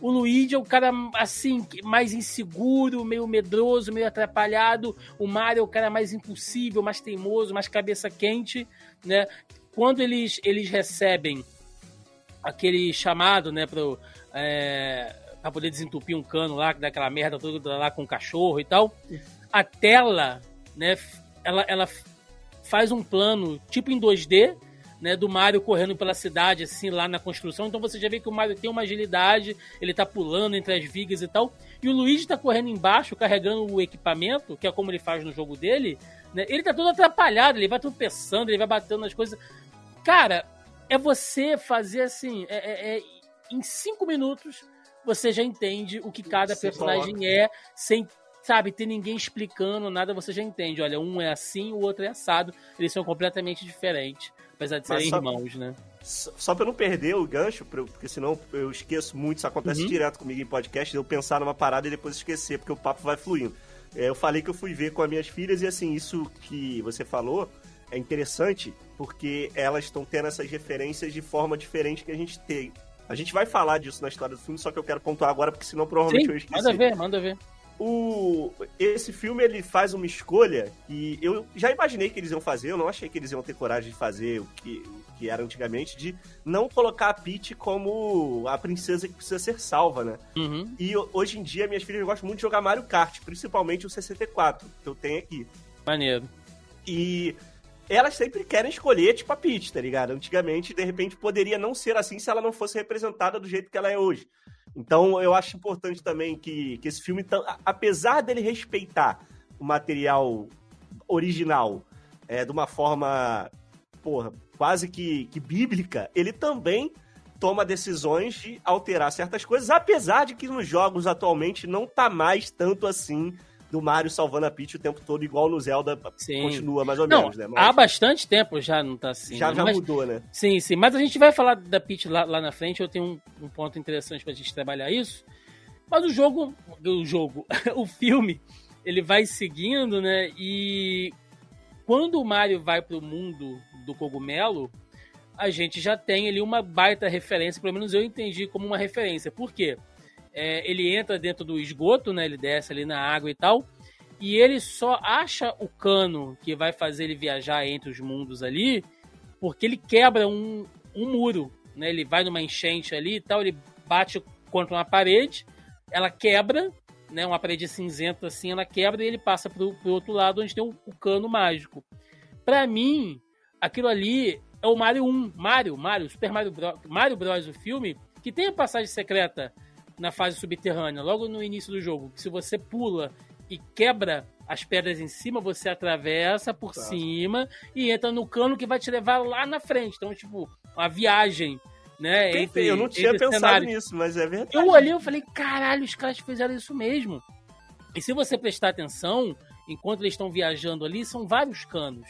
O Luigi é o cara assim mais inseguro, meio medroso, meio atrapalhado. O Mario é o cara mais impossível, mais teimoso, mais cabeça quente, né? Quando eles, eles recebem aquele chamado, né, pro, é, pra poder desentupir um cano lá, que dá aquela merda toda lá com o cachorro e tal, a tela, né, ela, ela faz um plano tipo em 2D, né, do Mario correndo pela cidade, assim, lá na construção. Então você já vê que o Mario tem uma agilidade, ele tá pulando entre as vigas e tal. E o Luigi tá correndo embaixo, carregando o equipamento, que é como ele faz no jogo dele, Né? Ele tá todo atrapalhado, ele vai tropeçando, ele vai batendo nas coisas. Cara, é você fazer assim. É, é, é, em cinco minutos você já entende o que cada você personagem coloca. é, sem, sabe, ter ninguém explicando nada, você já entende. Olha, um é assim, o outro é assado. Eles são completamente diferentes, apesar de serem só, irmãos, né? Só, só pra eu não perder o gancho, porque senão eu esqueço muito, isso acontece uhum. direto comigo em podcast, eu pensar numa parada e depois esquecer, porque o papo vai fluindo. É, eu falei que eu fui ver com as minhas filhas e assim, isso que você falou é interessante porque elas estão tendo essas referências de forma diferente que a gente tem. A gente vai falar disso na história do filme, só que eu quero pontuar agora, porque senão provavelmente Sim, eu esqueci. Manda ver, manda ver. O, esse filme ele faz uma escolha que eu já imaginei que eles iam fazer, eu não achei que eles iam ter coragem de fazer o que, o que era antigamente, de não colocar a Peach como a princesa que precisa ser salva, né? Uhum. E hoje em dia minhas filhas gostam muito de jogar Mario Kart, principalmente o 64, que eu tenho aqui. Maneiro. E elas sempre querem escolher, tipo, a Peach, tá ligado? Antigamente, de repente, poderia não ser assim se ela não fosse representada do jeito que ela é hoje. Então, eu acho importante também que, que esse filme, apesar dele respeitar o material original é, de uma forma, porra, quase que, que bíblica, ele também toma decisões de alterar certas coisas, apesar de que nos jogos atualmente não tá mais tanto assim do Mario salvando a Peach o tempo todo, igual no Zelda sim. continua mais ou não, menos, né? Mas... Há bastante tempo já não tá assim. Já, né? já Mas... mudou, né? Sim, sim. Mas a gente vai falar da Peach lá, lá na frente, eu tenho um, um ponto interessante pra gente trabalhar isso. Mas o jogo, o jogo, [LAUGHS] o filme, ele vai seguindo, né? E quando o Mario vai pro mundo do cogumelo, a gente já tem ali uma baita referência, pelo menos eu entendi como uma referência. Por quê? É, ele entra dentro do esgoto, né? Ele desce ali na água e tal. E ele só acha o cano que vai fazer ele viajar entre os mundos ali, porque ele quebra um, um muro, né? Ele vai numa enchente ali e tal, ele bate contra uma parede, ela quebra, né? Uma parede cinzenta assim, ela quebra e ele passa pro, pro outro lado onde tem o, o cano mágico. Para mim, aquilo ali é o Mario 1. Mario, Mario, Super Mario Bros. Mario Bros. o filme, que tem a passagem secreta na fase subterrânea, logo no início do jogo, que se você pula e quebra as pedras em cima, você atravessa por tá. cima e entra no cano que vai te levar lá na frente. Então, tipo, uma viagem, né? Entre, eu não tinha pensado cenários. nisso, mas é verdade. Eu olhei e falei, caralho, os caras fizeram isso mesmo. E se você prestar atenção, enquanto eles estão viajando ali, são vários canos.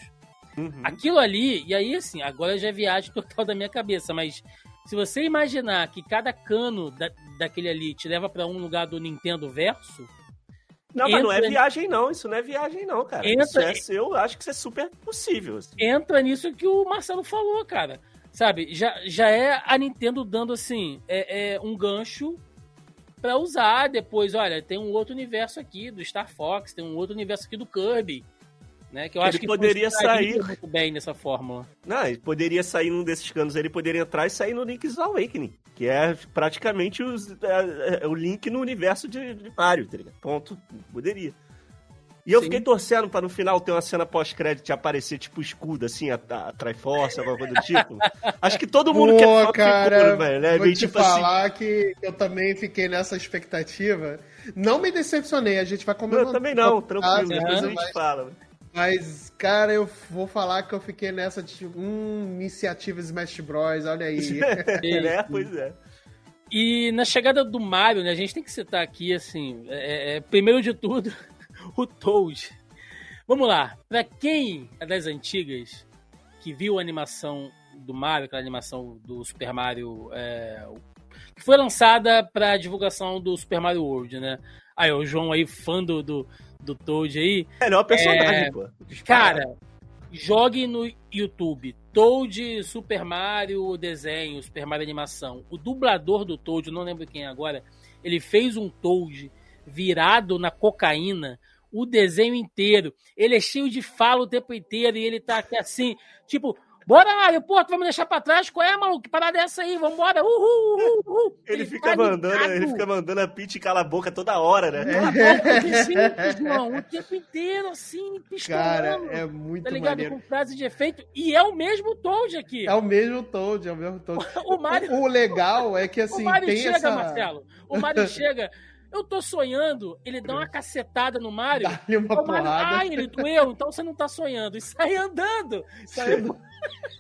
Uhum. Aquilo ali, e aí assim, agora já é viagem total da minha cabeça, mas se você imaginar que cada cano da, daquele ali te leva para um lugar do Nintendo Verso. Não, mas não é viagem, não. Isso não é viagem, não, cara. Entra, isso é, eu acho que isso é super possível. Assim. Entra nisso que o Marcelo falou, cara. Sabe, já, já é a Nintendo dando, assim, é, é um gancho para usar depois. Olha, tem um outro universo aqui do Star Fox, tem um outro universo aqui do Kirby. Né? Que eu ele acho que poderia sair muito bem nessa fórmula. Não, ele poderia sair num desses canos, ele poderia entrar e sair no Link's Awakening, que é praticamente os, é, é, o link no universo de, de Mario, tá ligado? Ponto, poderia. E eu Sim. fiquei torcendo pra no final ter uma cena pós-crédito aparecer, tipo, escudo, assim, a, a Triforce, alguma coisa do tipo. Acho que todo mundo Pô, quer falar cara, velho, né? Vou te tipo assim. falar assim... que eu também fiquei nessa expectativa. Não me decepcionei, a gente vai começar. Eu também não, tranquilo, depois a gente fala. Mas, cara, eu vou falar que eu fiquei nessa de tipo, hum, iniciativa Smash Bros, olha aí. [LAUGHS] é, pois é. E na chegada do Mario, né, a gente tem que citar aqui, assim, é, é, primeiro de tudo, [LAUGHS] o Toad. Vamos lá, pra quem é das antigas, que viu a animação do Mario, aquela animação do Super Mario, é, que foi lançada pra divulgação do Super Mario World, né? Aí, o João aí, fã do, do do Toad aí. Melhor personagem, é... pô. Cara, jogue no YouTube. Toad, Super Mario desenho, Super Mario animação. O dublador do Toad, não lembro quem é agora, ele fez um Toad virado na cocaína o desenho inteiro. Ele é cheio de fala o tempo inteiro e ele tá aqui assim, tipo, Bora, Mário, pô, tu vai me deixar pra trás? Qual é, maluco? Que parada é essa aí? Vambora, uhul, uhul, uhul. [LAUGHS] Ele, ele fica tá mandando, ele fica mandando a Pete calar a boca toda hora, né? Cala a boca, simples, irmão, o tempo inteiro, assim, pistolando. Cara, é muito Tá ligado? Maneiro. Com frase de efeito. E é o mesmo Toad aqui. É o mesmo Toad, é o mesmo Toad. [LAUGHS] o, Mario... o, o legal é que, assim, o Mario tem chega, essa... Marcelo, o Mario chega... Eu tô sonhando, ele dá uma cacetada no Mario. Dá-lhe uma o Mario, porrada. ai, ele doeu, então você não tá sonhando. E sai andando. Sai andando.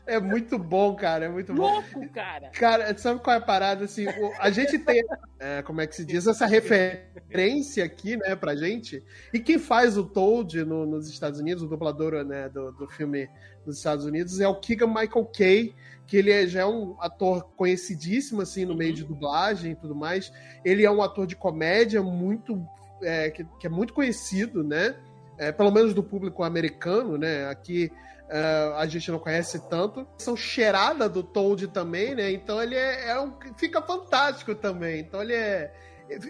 É muito bom, cara. É muito bom. Louco, cara. Cara, sabe qual é a parada? Assim, a gente tem, é, como é que se diz, essa referência aqui, né, pra gente. E quem faz o Toad no- nos Estados Unidos, o dublador né, do, do filme nos Estados Unidos, é o Keegan Michael Kay, que ele é- já é um ator conhecidíssimo, assim, no meio de dublagem e tudo mais. Ele é um ator de comédia muito, é, que, que é muito conhecido, né? É, pelo menos do público americano, né? Aqui é, a gente não conhece tanto. São cheirada do Toad também, né? Então ele é, é um, fica fantástico também. Então ele é.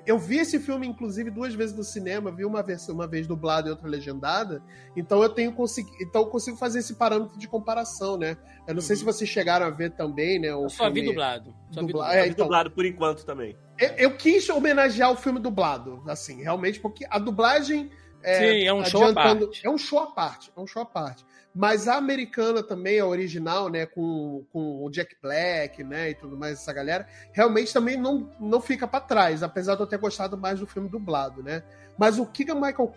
Eu vi esse filme, inclusive, duas vezes no cinema, vi uma vez, uma vez dublado e outra legendada. Então eu tenho consegui, então eu consigo fazer esse parâmetro de comparação, né? Eu não sei se vocês chegaram a ver também, né? O Eu só vi filme dublado. Só vi dubla- dublado. É, Tá então, dublado por enquanto também. eu, eu quis homenagear o filme dublado, assim, realmente, porque a dublagem. Sim, é um show à adiantando- parte. É um show à parte, é um show à parte. Mas a americana também, a original, né, com, com o Jack Black, né, e tudo mais, essa galera, realmente também não, não fica pra trás, apesar de eu ter gostado mais do filme dublado, né. Mas o Keegan Michael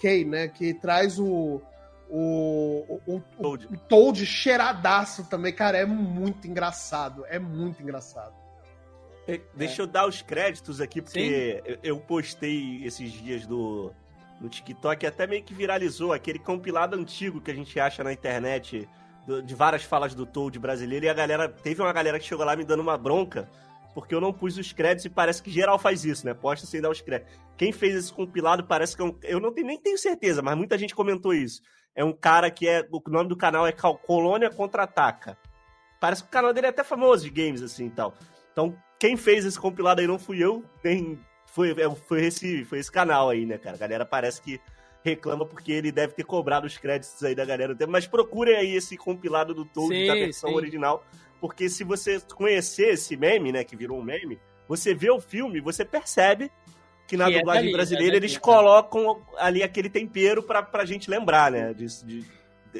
Kay, né, que traz o, o, o, o, Toad. o Toad cheiradaço também, cara, é muito engraçado, é muito engraçado. Deixa eu dar os créditos aqui, porque eu, eu postei esses dias do, no TikTok, até meio que viralizou aquele compilado antigo que a gente acha na internet do- de várias falas do Toad brasileiro, e a galera. Teve uma galera que chegou lá me dando uma bronca, porque eu não pus os créditos, e parece que geral faz isso, né? Posta sem dar os créditos. Quem fez esse compilado parece que é um. Eu não tenho, nem tenho certeza, mas muita gente comentou isso. É um cara que é. O nome do canal é Colônia Contra-Ataca. Parece que o canal dele é até famoso de games, assim e tal. Então, quem fez esse compilado aí não fui eu, nem foi, é, foi, esse, foi esse canal aí, né, cara? A galera parece que reclama porque ele deve ter cobrado os créditos aí da galera. Mas procurem aí esse compilado do Toad da versão sim. original, porque se você conhecer esse meme, né, que virou um meme, você vê o filme, você percebe que na Que é dublagem dali, brasileira é eles colocam ali aquele tempero pra, pra gente lembrar, né, de, de-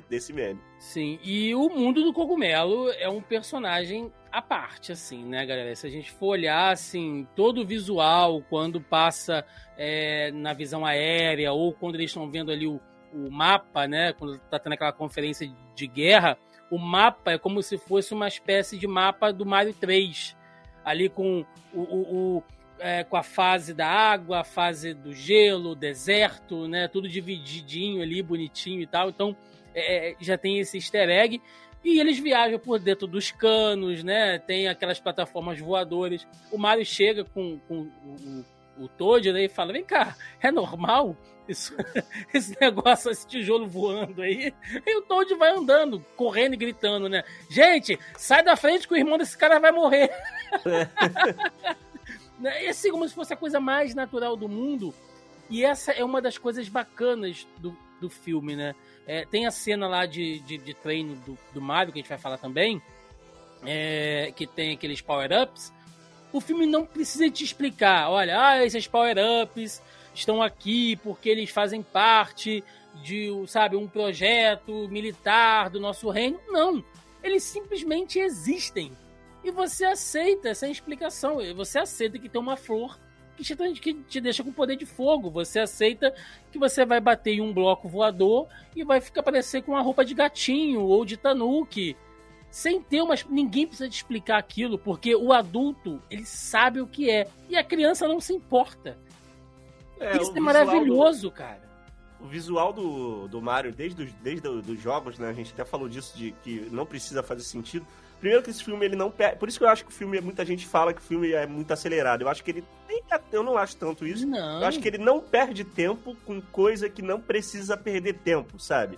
desse meme. Sim, e o mundo do cogumelo é um personagem à parte, assim, né, galera? Se a gente for olhar, assim, todo o visual, quando passa é, na visão aérea, ou quando eles estão vendo ali o, o mapa, né, quando tá tendo aquela conferência de guerra, o mapa é como se fosse uma espécie de mapa do Mario 3, ali com o, o- o- é, com a fase da água, a fase do gelo, deserto, né, tudo divididinho ali, bonitinho e tal, então é, já tem esse easter egg. E eles viajam por dentro dos canos, né? Tem aquelas plataformas voadoras. O Mario chega com, com o, o, Toad né, e fala: Vem cá, é normal isso, [LAUGHS] esse negócio, esse tijolo voando aí? E o Toad vai andando, correndo e gritando, né? Gente, sai da frente que o irmão desse cara vai morrer. [LAUGHS] Né? E assim, como se fosse a coisa mais natural do mundo. E essa é uma das coisas bacanas do, do filme, né? É, tem a cena lá de, de, de treino do, do Mario, que a gente vai falar também, é, que tem aqueles power-ups. O filme não precisa te explicar, olha, ah, esses power-ups estão aqui porque eles fazem parte de, sabe, um projeto militar do nosso reino. Não, eles simplesmente existem. E você aceita sem explicação. Você aceita que tem uma flor que te, que te deixa com poder de fogo. Você aceita que você vai bater em um bloco voador e vai ficar parecer com uma roupa de gatinho ou de tanuki. Sem ter uma. Ninguém precisa te explicar aquilo, porque o adulto, ele sabe o que é. E a criança não se importa. É, Isso é maravilhoso, cara. O visual do, do Mario, desde, os, desde os dos jogos, né? A gente até falou disso, de que não precisa fazer sentido. Primeiro que esse filme, ele não perde... Por isso que eu acho que o filme, muita gente fala que o filme é muito acelerado. Eu acho que ele... nem- Eu não acho tanto isso. Não. Eu acho que ele não perde tempo com coisa que não precisa perder tempo, sabe?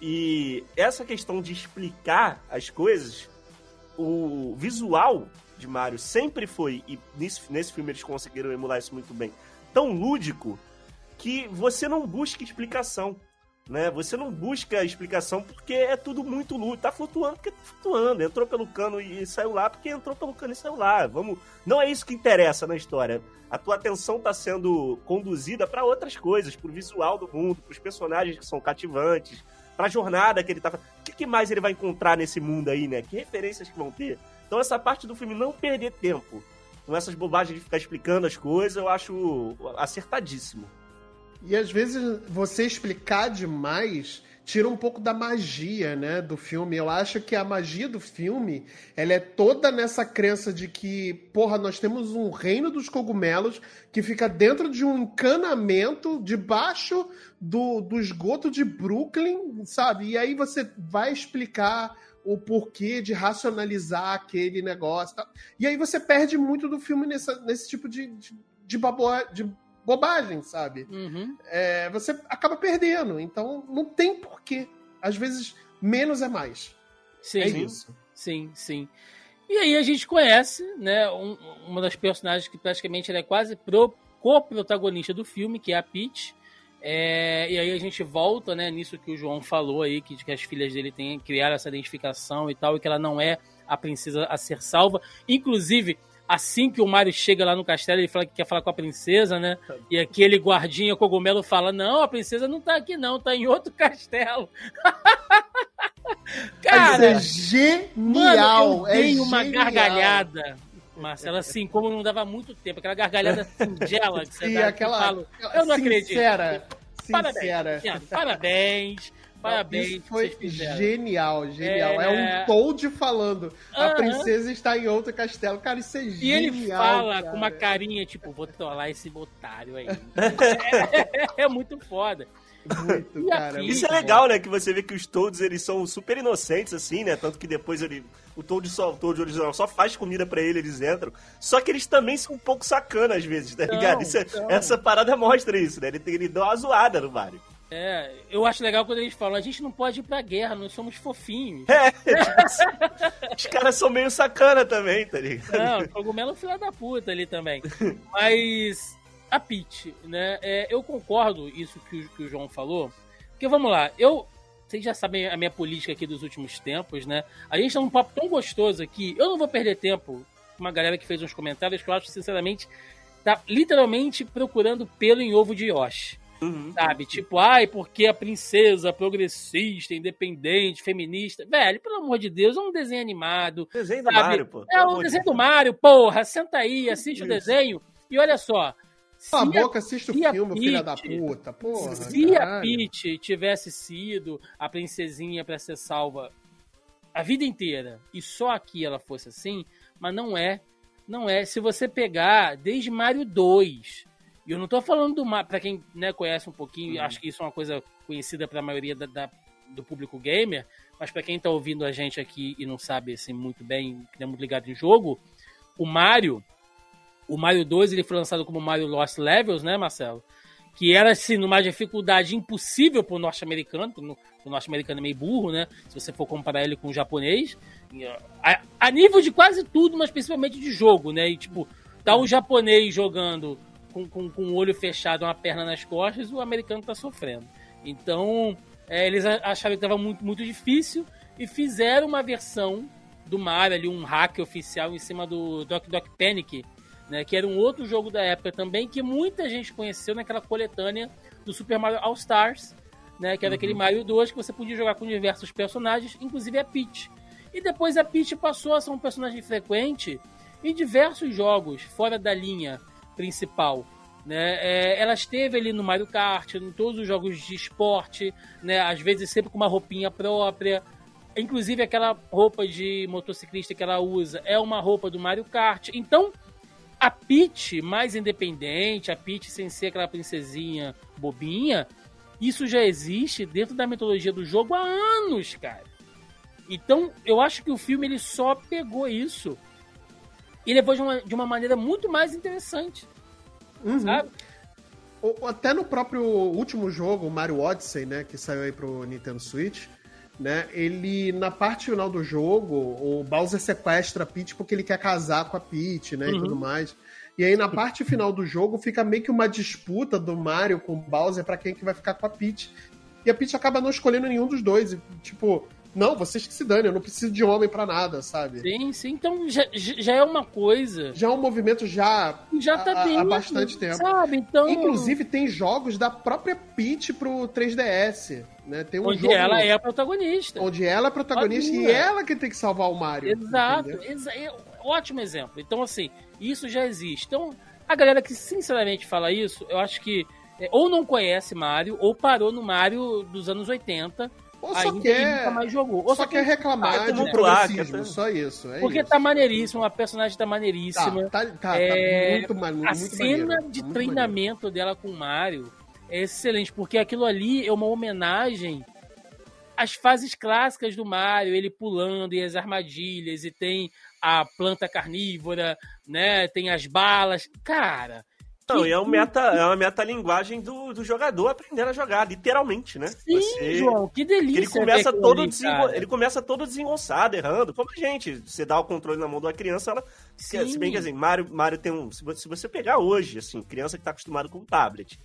E essa questão de explicar as coisas, o visual de Mario sempre foi, e nesse, nesse filme eles conseguiram emular isso muito bem, tão lúdico que você não busca explicação. Né? Você não busca explicação porque é tudo muito lúdico. Tá flutuando porque tá flutuando. Entrou pelo cano e saiu lá porque entrou pelo cano e saiu lá. Vamos... Não é isso que interessa na história. A tua atenção tá sendo conduzida para outras coisas, pro visual do mundo, pros personagens que são cativantes, pra jornada que ele tá O que, que mais ele vai encontrar nesse mundo aí, né? Que referências que vão ter? Então essa parte do filme não perder tempo com essas bobagens de ficar explicando as coisas, eu acho acertadíssimo. E às vezes você explicar demais tira um pouco da magia, né, do filme. Eu acho que a magia do filme, ela é toda nessa crença de que, porra, nós temos um reino dos cogumelos que fica dentro de um encanamento debaixo do, do esgoto de Brooklyn, sabe? E aí você vai explicar o porquê de racionalizar aquele negócio. Tá? E aí você perde muito do filme nessa, nesse tipo de, de, de, babo, de bobagem, sabe? Uhum. É, você acaba perdendo. Então não tem porquê. Às vezes, menos é mais. Sim, é isso. Sim, sim. E aí a gente conhece, né, um, uma das personagens que praticamente é quase pro, co-protagonista do filme, que é a Peach. É, e aí a gente volta, né, nisso que o João falou aí, que, que as filhas dele têm criar essa identificação e tal, e que ela não é a princesa a ser salva. Inclusive, assim que o Mario chega lá no castelo, ele fala que quer falar com a princesa, né? E aquele guardinha cogumelo fala: Não, a princesa não tá aqui, não, tá em outro [LAUGHS] castelo. [LAUGHS] Cara, é genial! Mano, eu é dei uma genial. gargalhada. Marcelo, assim, como não dava muito tempo, aquela gargalhada [LAUGHS] singela que você Sim, dá, aquela, falo, eu não sincera, acredito. Parabéns, parabéns, parabéns. Parabéns. Isso foi genial, genial. É... é... um Toad falando. A princesa está em outro castelo. Cara, isso é genial. E ele fala cara. com uma carinha, tipo, vou trollar esse otário aí. [LAUGHS] é, é, muito foda. Muito, cara. Isso é legal, né? Que você vê que os Toads, eles são super inocentes, assim, né? Tanto que depois ele... O Toad, só, o Toad original só faz comida para ele, eles entram. Só que eles também são um pouco sacanas às vezes, tá ligado? Não, isso, é, essa parada mostra isso, né? Ele, ele dá uma zoada no Mario. É, eu acho legal quando eles falam, a gente não pode ir pra guerra, nós somos fofinhos. É, [LAUGHS] os caras são meio sacana também, tá ligado? Não, o cogumelo é filha da puta ali também. Mas a Peach, né, é, eu concordo isso que o, que o João falou, porque vamos lá, eu vocês já sabem a minha política aqui dos últimos tempos, né? A gente tá num papo tão gostoso aqui. Eu não vou perder tempo com uma galera que fez uns comentários que eu acho, sinceramente, tá literalmente procurando pelo em ovo de Yoshi. Uhum. Sabe? Tipo, ai, porque a princesa progressista, independente, feminista. Velho, pelo amor de Deus, é um desenho animado. Desenho sabe? do Mario, pô. É um desenho do Mario, porra. Senta aí, assiste Isso. o desenho. E olha só. Cala a boca, assiste o filme, filha da puta. Porra, se caralho. a Peach tivesse sido a princesinha para ser salva a vida inteira e só aqui ela fosse assim, mas não é. Não é. Se você pegar desde Mario 2, e eu não tô falando do Mario, pra quem né, conhece um pouquinho, uhum. acho que isso é uma coisa conhecida para a maioria da, da, do público gamer, mas para quem tá ouvindo a gente aqui e não sabe assim muito bem, que não é muito ligado em jogo, o Mario, o Mario 2 ele foi lançado como Mario Lost Levels, né, Marcelo? Que era assim, numa dificuldade impossível pro norte-americano, o norte-americano é meio burro, né? Se você for comparar ele com o japonês, a, a nível de quase tudo, mas principalmente de jogo, né? E tipo, tá um japonês jogando com, com, com o olho fechado, uma perna nas costas, o americano está sofrendo. Então, é, eles acharam que estava muito, muito difícil e fizeram uma versão do Mario ali, um hack oficial em cima do Doc Doc Panic, né, que era um outro jogo da época também, que muita gente conheceu naquela coletânea do Super Mario All Stars, né, que era uhum. aquele Mario 2 que você podia jogar com diversos personagens, inclusive a Peach. E depois a Peach passou a ser um personagem frequente em diversos jogos fora da linha principal. Né? É, ela esteve ali no Mario Kart, em todos os jogos de esporte, né? às vezes sempre com uma roupinha própria. Inclusive aquela roupa de motociclista que ela usa é uma roupa do Mario Kart. Então, a Peach mais independente, a Peach sem ser aquela princesinha bobinha, isso já existe dentro da mitologia do jogo há anos, cara. Então, eu acho que o filme ele só pegou isso e levou de uma, de uma maneira muito mais interessante. Uhum. Sabe? Até no próprio último jogo, Mario Odyssey, né, que saiu aí pro Nintendo Switch, né, ele, na parte final do jogo, o Bowser sequestra a Peach porque ele quer casar com a Peach, né, uhum. e tudo mais. E aí, na parte final do jogo, fica meio que uma disputa do Mario com o Bowser para quem que vai ficar com a Peach. E a Peach acaba não escolhendo nenhum dos dois. E, tipo, não, vocês que se dane, eu não preciso de homem para nada, sabe? Sim, sim. Então já, já é uma coisa. Já é um movimento já, já tá há, há bastante tempo. Sabe? Então... Inclusive, tem jogos da própria Peach pro 3DS. Né? Tem um onde jogo, ela é a protagonista. Onde ela é a protagonista e ela que tem que salvar o Mario. Exato. Exa é, ótimo exemplo. Então, assim, isso já existe. Então, a galera que sinceramente fala isso, eu acho que é, ou não conhece Mario, ou parou no Mario dos anos 80 ou só quer, nunca mais jogou. Ou só, só quer reclamar de progressismo, né? só isso. É Porque isso. tá maneiríssimo, a personagem tá maneiríssima. Tá, tá, tá, é, tá muito, muito A cena maneiro, de treinamento maneiro. dela com o Mario é excelente, porque aquilo ali é uma homenagem às fases clássicas do Mario, ele pulando e as armadilhas, e tem a planta carnívora, né? Tem as balas. Cara, não, e é, um meta, é uma metalinguagem do, do jogador aprendendo a jogar, literalmente, né? Sim, Você, João, que delícia. Ele começa, todo desengo, ele começa todo desengonçado, errando. Como a gente, você dá o controle na mão de uma criança, ela. Sim. Se bem que assim, Mario, Mario tem um. Se você pegar hoje, assim, criança que tá acostumada com tablet,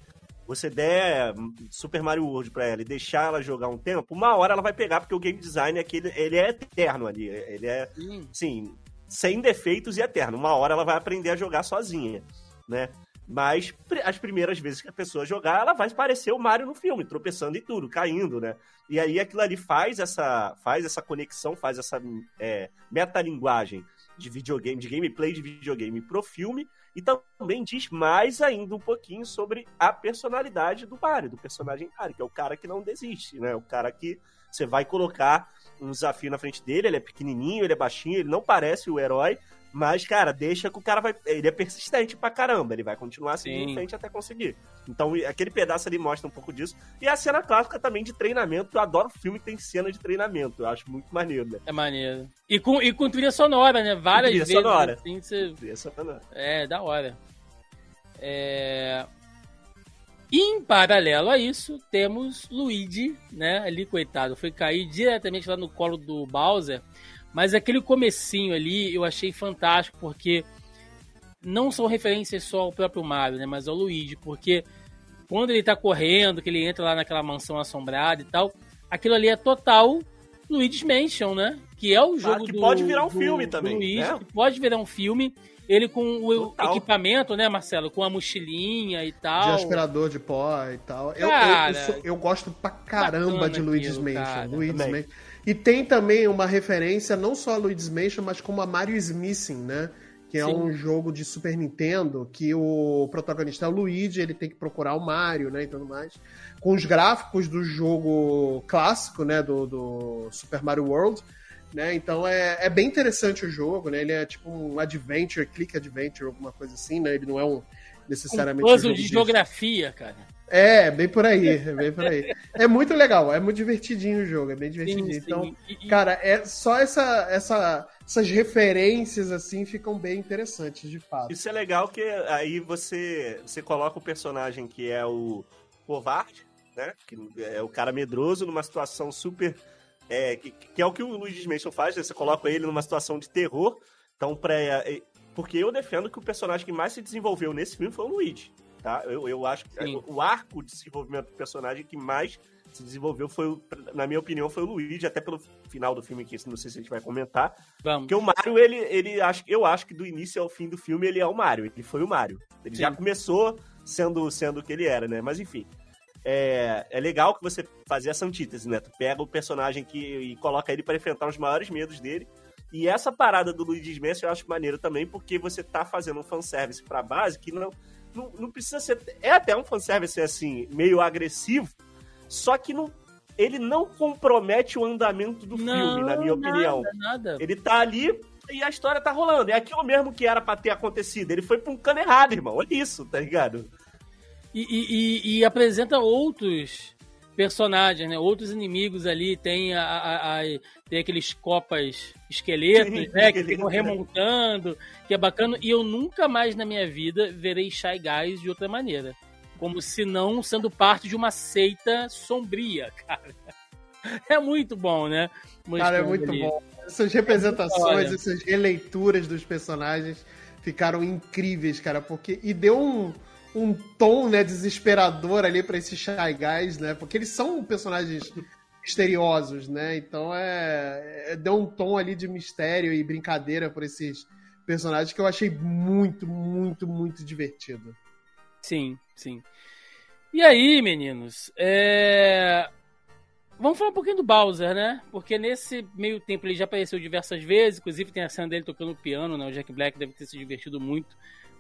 você der Super Mario World pra ela e deixar ela jogar um tempo, uma hora ela vai pegar, porque o game design é aquele, ele é eterno ali. Ele é, sim, sim sem defeitos e eterno. Uma hora ela vai aprender a jogar sozinha, né? Mas as primeiras vezes que a pessoa jogar, ela vai parecer o Mario no filme, tropeçando e tudo, caindo, né? E aí aquilo ali faz essa, faz essa conexão, faz essa é, metalinguagem de videogame, de gameplay de videogame pro filme, e também diz mais ainda um pouquinho sobre a personalidade do Mario, do personagem Mario, que é o cara que não desiste, né? O cara que você vai colocar um desafio na frente dele, ele é pequenininho, ele é baixinho, ele não parece o herói, mas, cara, deixa que o cara vai. Ele é persistente pra caramba, ele vai continuar seguindo em frente até conseguir. Então, aquele pedaço ali mostra um pouco disso. E a cena clássica também de treinamento, eu adoro filme que tem cena de treinamento, eu acho muito maneiro, né? É maneiro. E com, e com trilha sonora, né? Várias trilha vezes. Sonora. Assim, você... Trilha sonora. É, da hora. É... Em paralelo a isso, temos Luigi, né? Ali, coitado, foi cair diretamente lá no colo do Bowser. Mas aquele comecinho ali eu achei fantástico, porque não são referências só ao próprio Mario, né? Mas ao Luigi, porque quando ele tá correndo, que ele entra lá naquela mansão assombrada e tal, aquilo ali é total Luigi's Mansion, né? Que é o jogo ah, que do, pode virar um do, filme também, Luigi, né? que pode virar um filme. Ele com o Total. equipamento, né, Marcelo? Com a mochilinha e tal. De aspirador de pó e tal. Cara, eu, eu, eu, sou, eu, gosto pra caramba de Luigi's Mansion. Cara, Luigi's Mansion. E tem também uma referência, não só a Luigi's Mansion, mas como a Mario is Missing, né? Que é Sim. um jogo de Super Nintendo que o protagonista é o Luigi, ele tem que procurar o Mario, né? E tudo mais. Com os gráficos do jogo clássico, né? Do, do Super Mario World né? Então é, é bem interessante o jogo, né? Ele é tipo um adventure, click adventure, alguma coisa assim, né? Ele não é um necessariamente um puzzle um de geografia, cara. É, bem por aí, é bem por aí. É muito legal, é muito divertidinho o jogo, é bem divertidinho. Sim, sim. Então, e, cara, é só essa, essa, essas referências assim ficam bem interessantes, de fato. Isso é legal que aí você você coloca o personagem que é o covarde, né? Que é o cara medroso numa situação super é, que, que, é o que o Luiz Mansion faz, né? você coloca ele numa situação de terror. Então, pra, é, porque eu defendo que o personagem que mais se desenvolveu nesse filme foi o Luigi. Tá? Eu, eu acho que Sim. o arco de desenvolvimento do personagem que mais se desenvolveu foi, na minha opinião, foi o Luigi, até pelo final do filme, que não sei se a gente vai comentar. Vamos. Porque o Mario, ele, ele acho, eu acho que do início ao fim do filme ele é o Mario, ele foi o Mario. Ele Sim. já começou sendo, sendo o que ele era, né? Mas enfim é, é legal que você fazia essa antítese, né? Tu pega o personagem que, e coloca ele para enfrentar os maiores medos dele. E essa parada do Luigi Mansion eu acho maneiro também, porque você tá fazendo um fanservice pra base que não, não, não precisa ser. É até um fanservice assim, meio agressivo, só que não, ele não compromete o andamento do não, filme, na minha nada, opinião. Nada. Ele tá ali e a história tá rolando. É aquilo mesmo que era pra ter acontecido. Ele foi pra um cano errado, irmão. Olha isso, tá ligado? E, e, e, apresenta outros personagens, né? Outros inimigos ali. Tem, a, a, a tem aqueles copas esqueletos, né? Que ficam remontando, que é bacana. E eu nunca mais na minha vida verei Shy Guys de outra maneira. Como se não sendo parte de uma seita sombria, [LAUGHS] cara. É muito bom, né? cara, é muito ali. bom. Essas representações, essas releituras dos personagens ficaram incríveis, cara, porque e deu um, um tom, né, desesperador ali para esses Shy Guys, né? Porque eles são personagens misteriosos, né? Então é, é, deu um tom ali de mistério e brincadeira por esses personagens que eu achei muito, muito, muito divertido. Sim, sim. E aí, meninos, é... vamos falar um pouquinho do Bowser, né? Porque nesse meio tempo ele já apareceu diversas vezes, inclusive tem a cena dele tocando piano, né? O Jack Black deve ter se divertido muito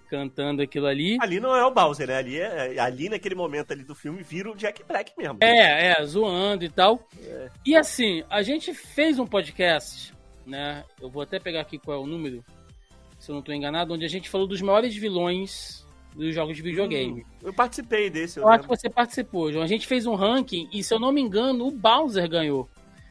cantando aquilo ali. Ali não é o Bowser, né? Ali, é, ali naquele momento ali do filme vira o Jack Black mesmo. É, é, zoando e tal. É. E assim, a gente fez um podcast, né? Eu vou até pegar aqui qual é o número, se eu não estou enganado, onde a gente falou dos maiores vilões dos jogos de videogame. Hum, eu participei desse. Eu, eu acho que você participou, João. A gente fez um ranking e, se eu não me engano, o Bowser ganhou.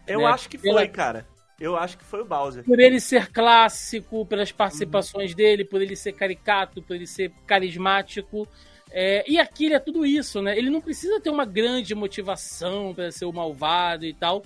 Eu né? acho que foi, Pela... cara. Eu acho que foi o Bowser. Por ele ser clássico, pelas participações uhum. dele, por ele ser caricato, por ele ser carismático. É, e aqui ele é tudo isso, né? Ele não precisa ter uma grande motivação para ser o malvado e tal.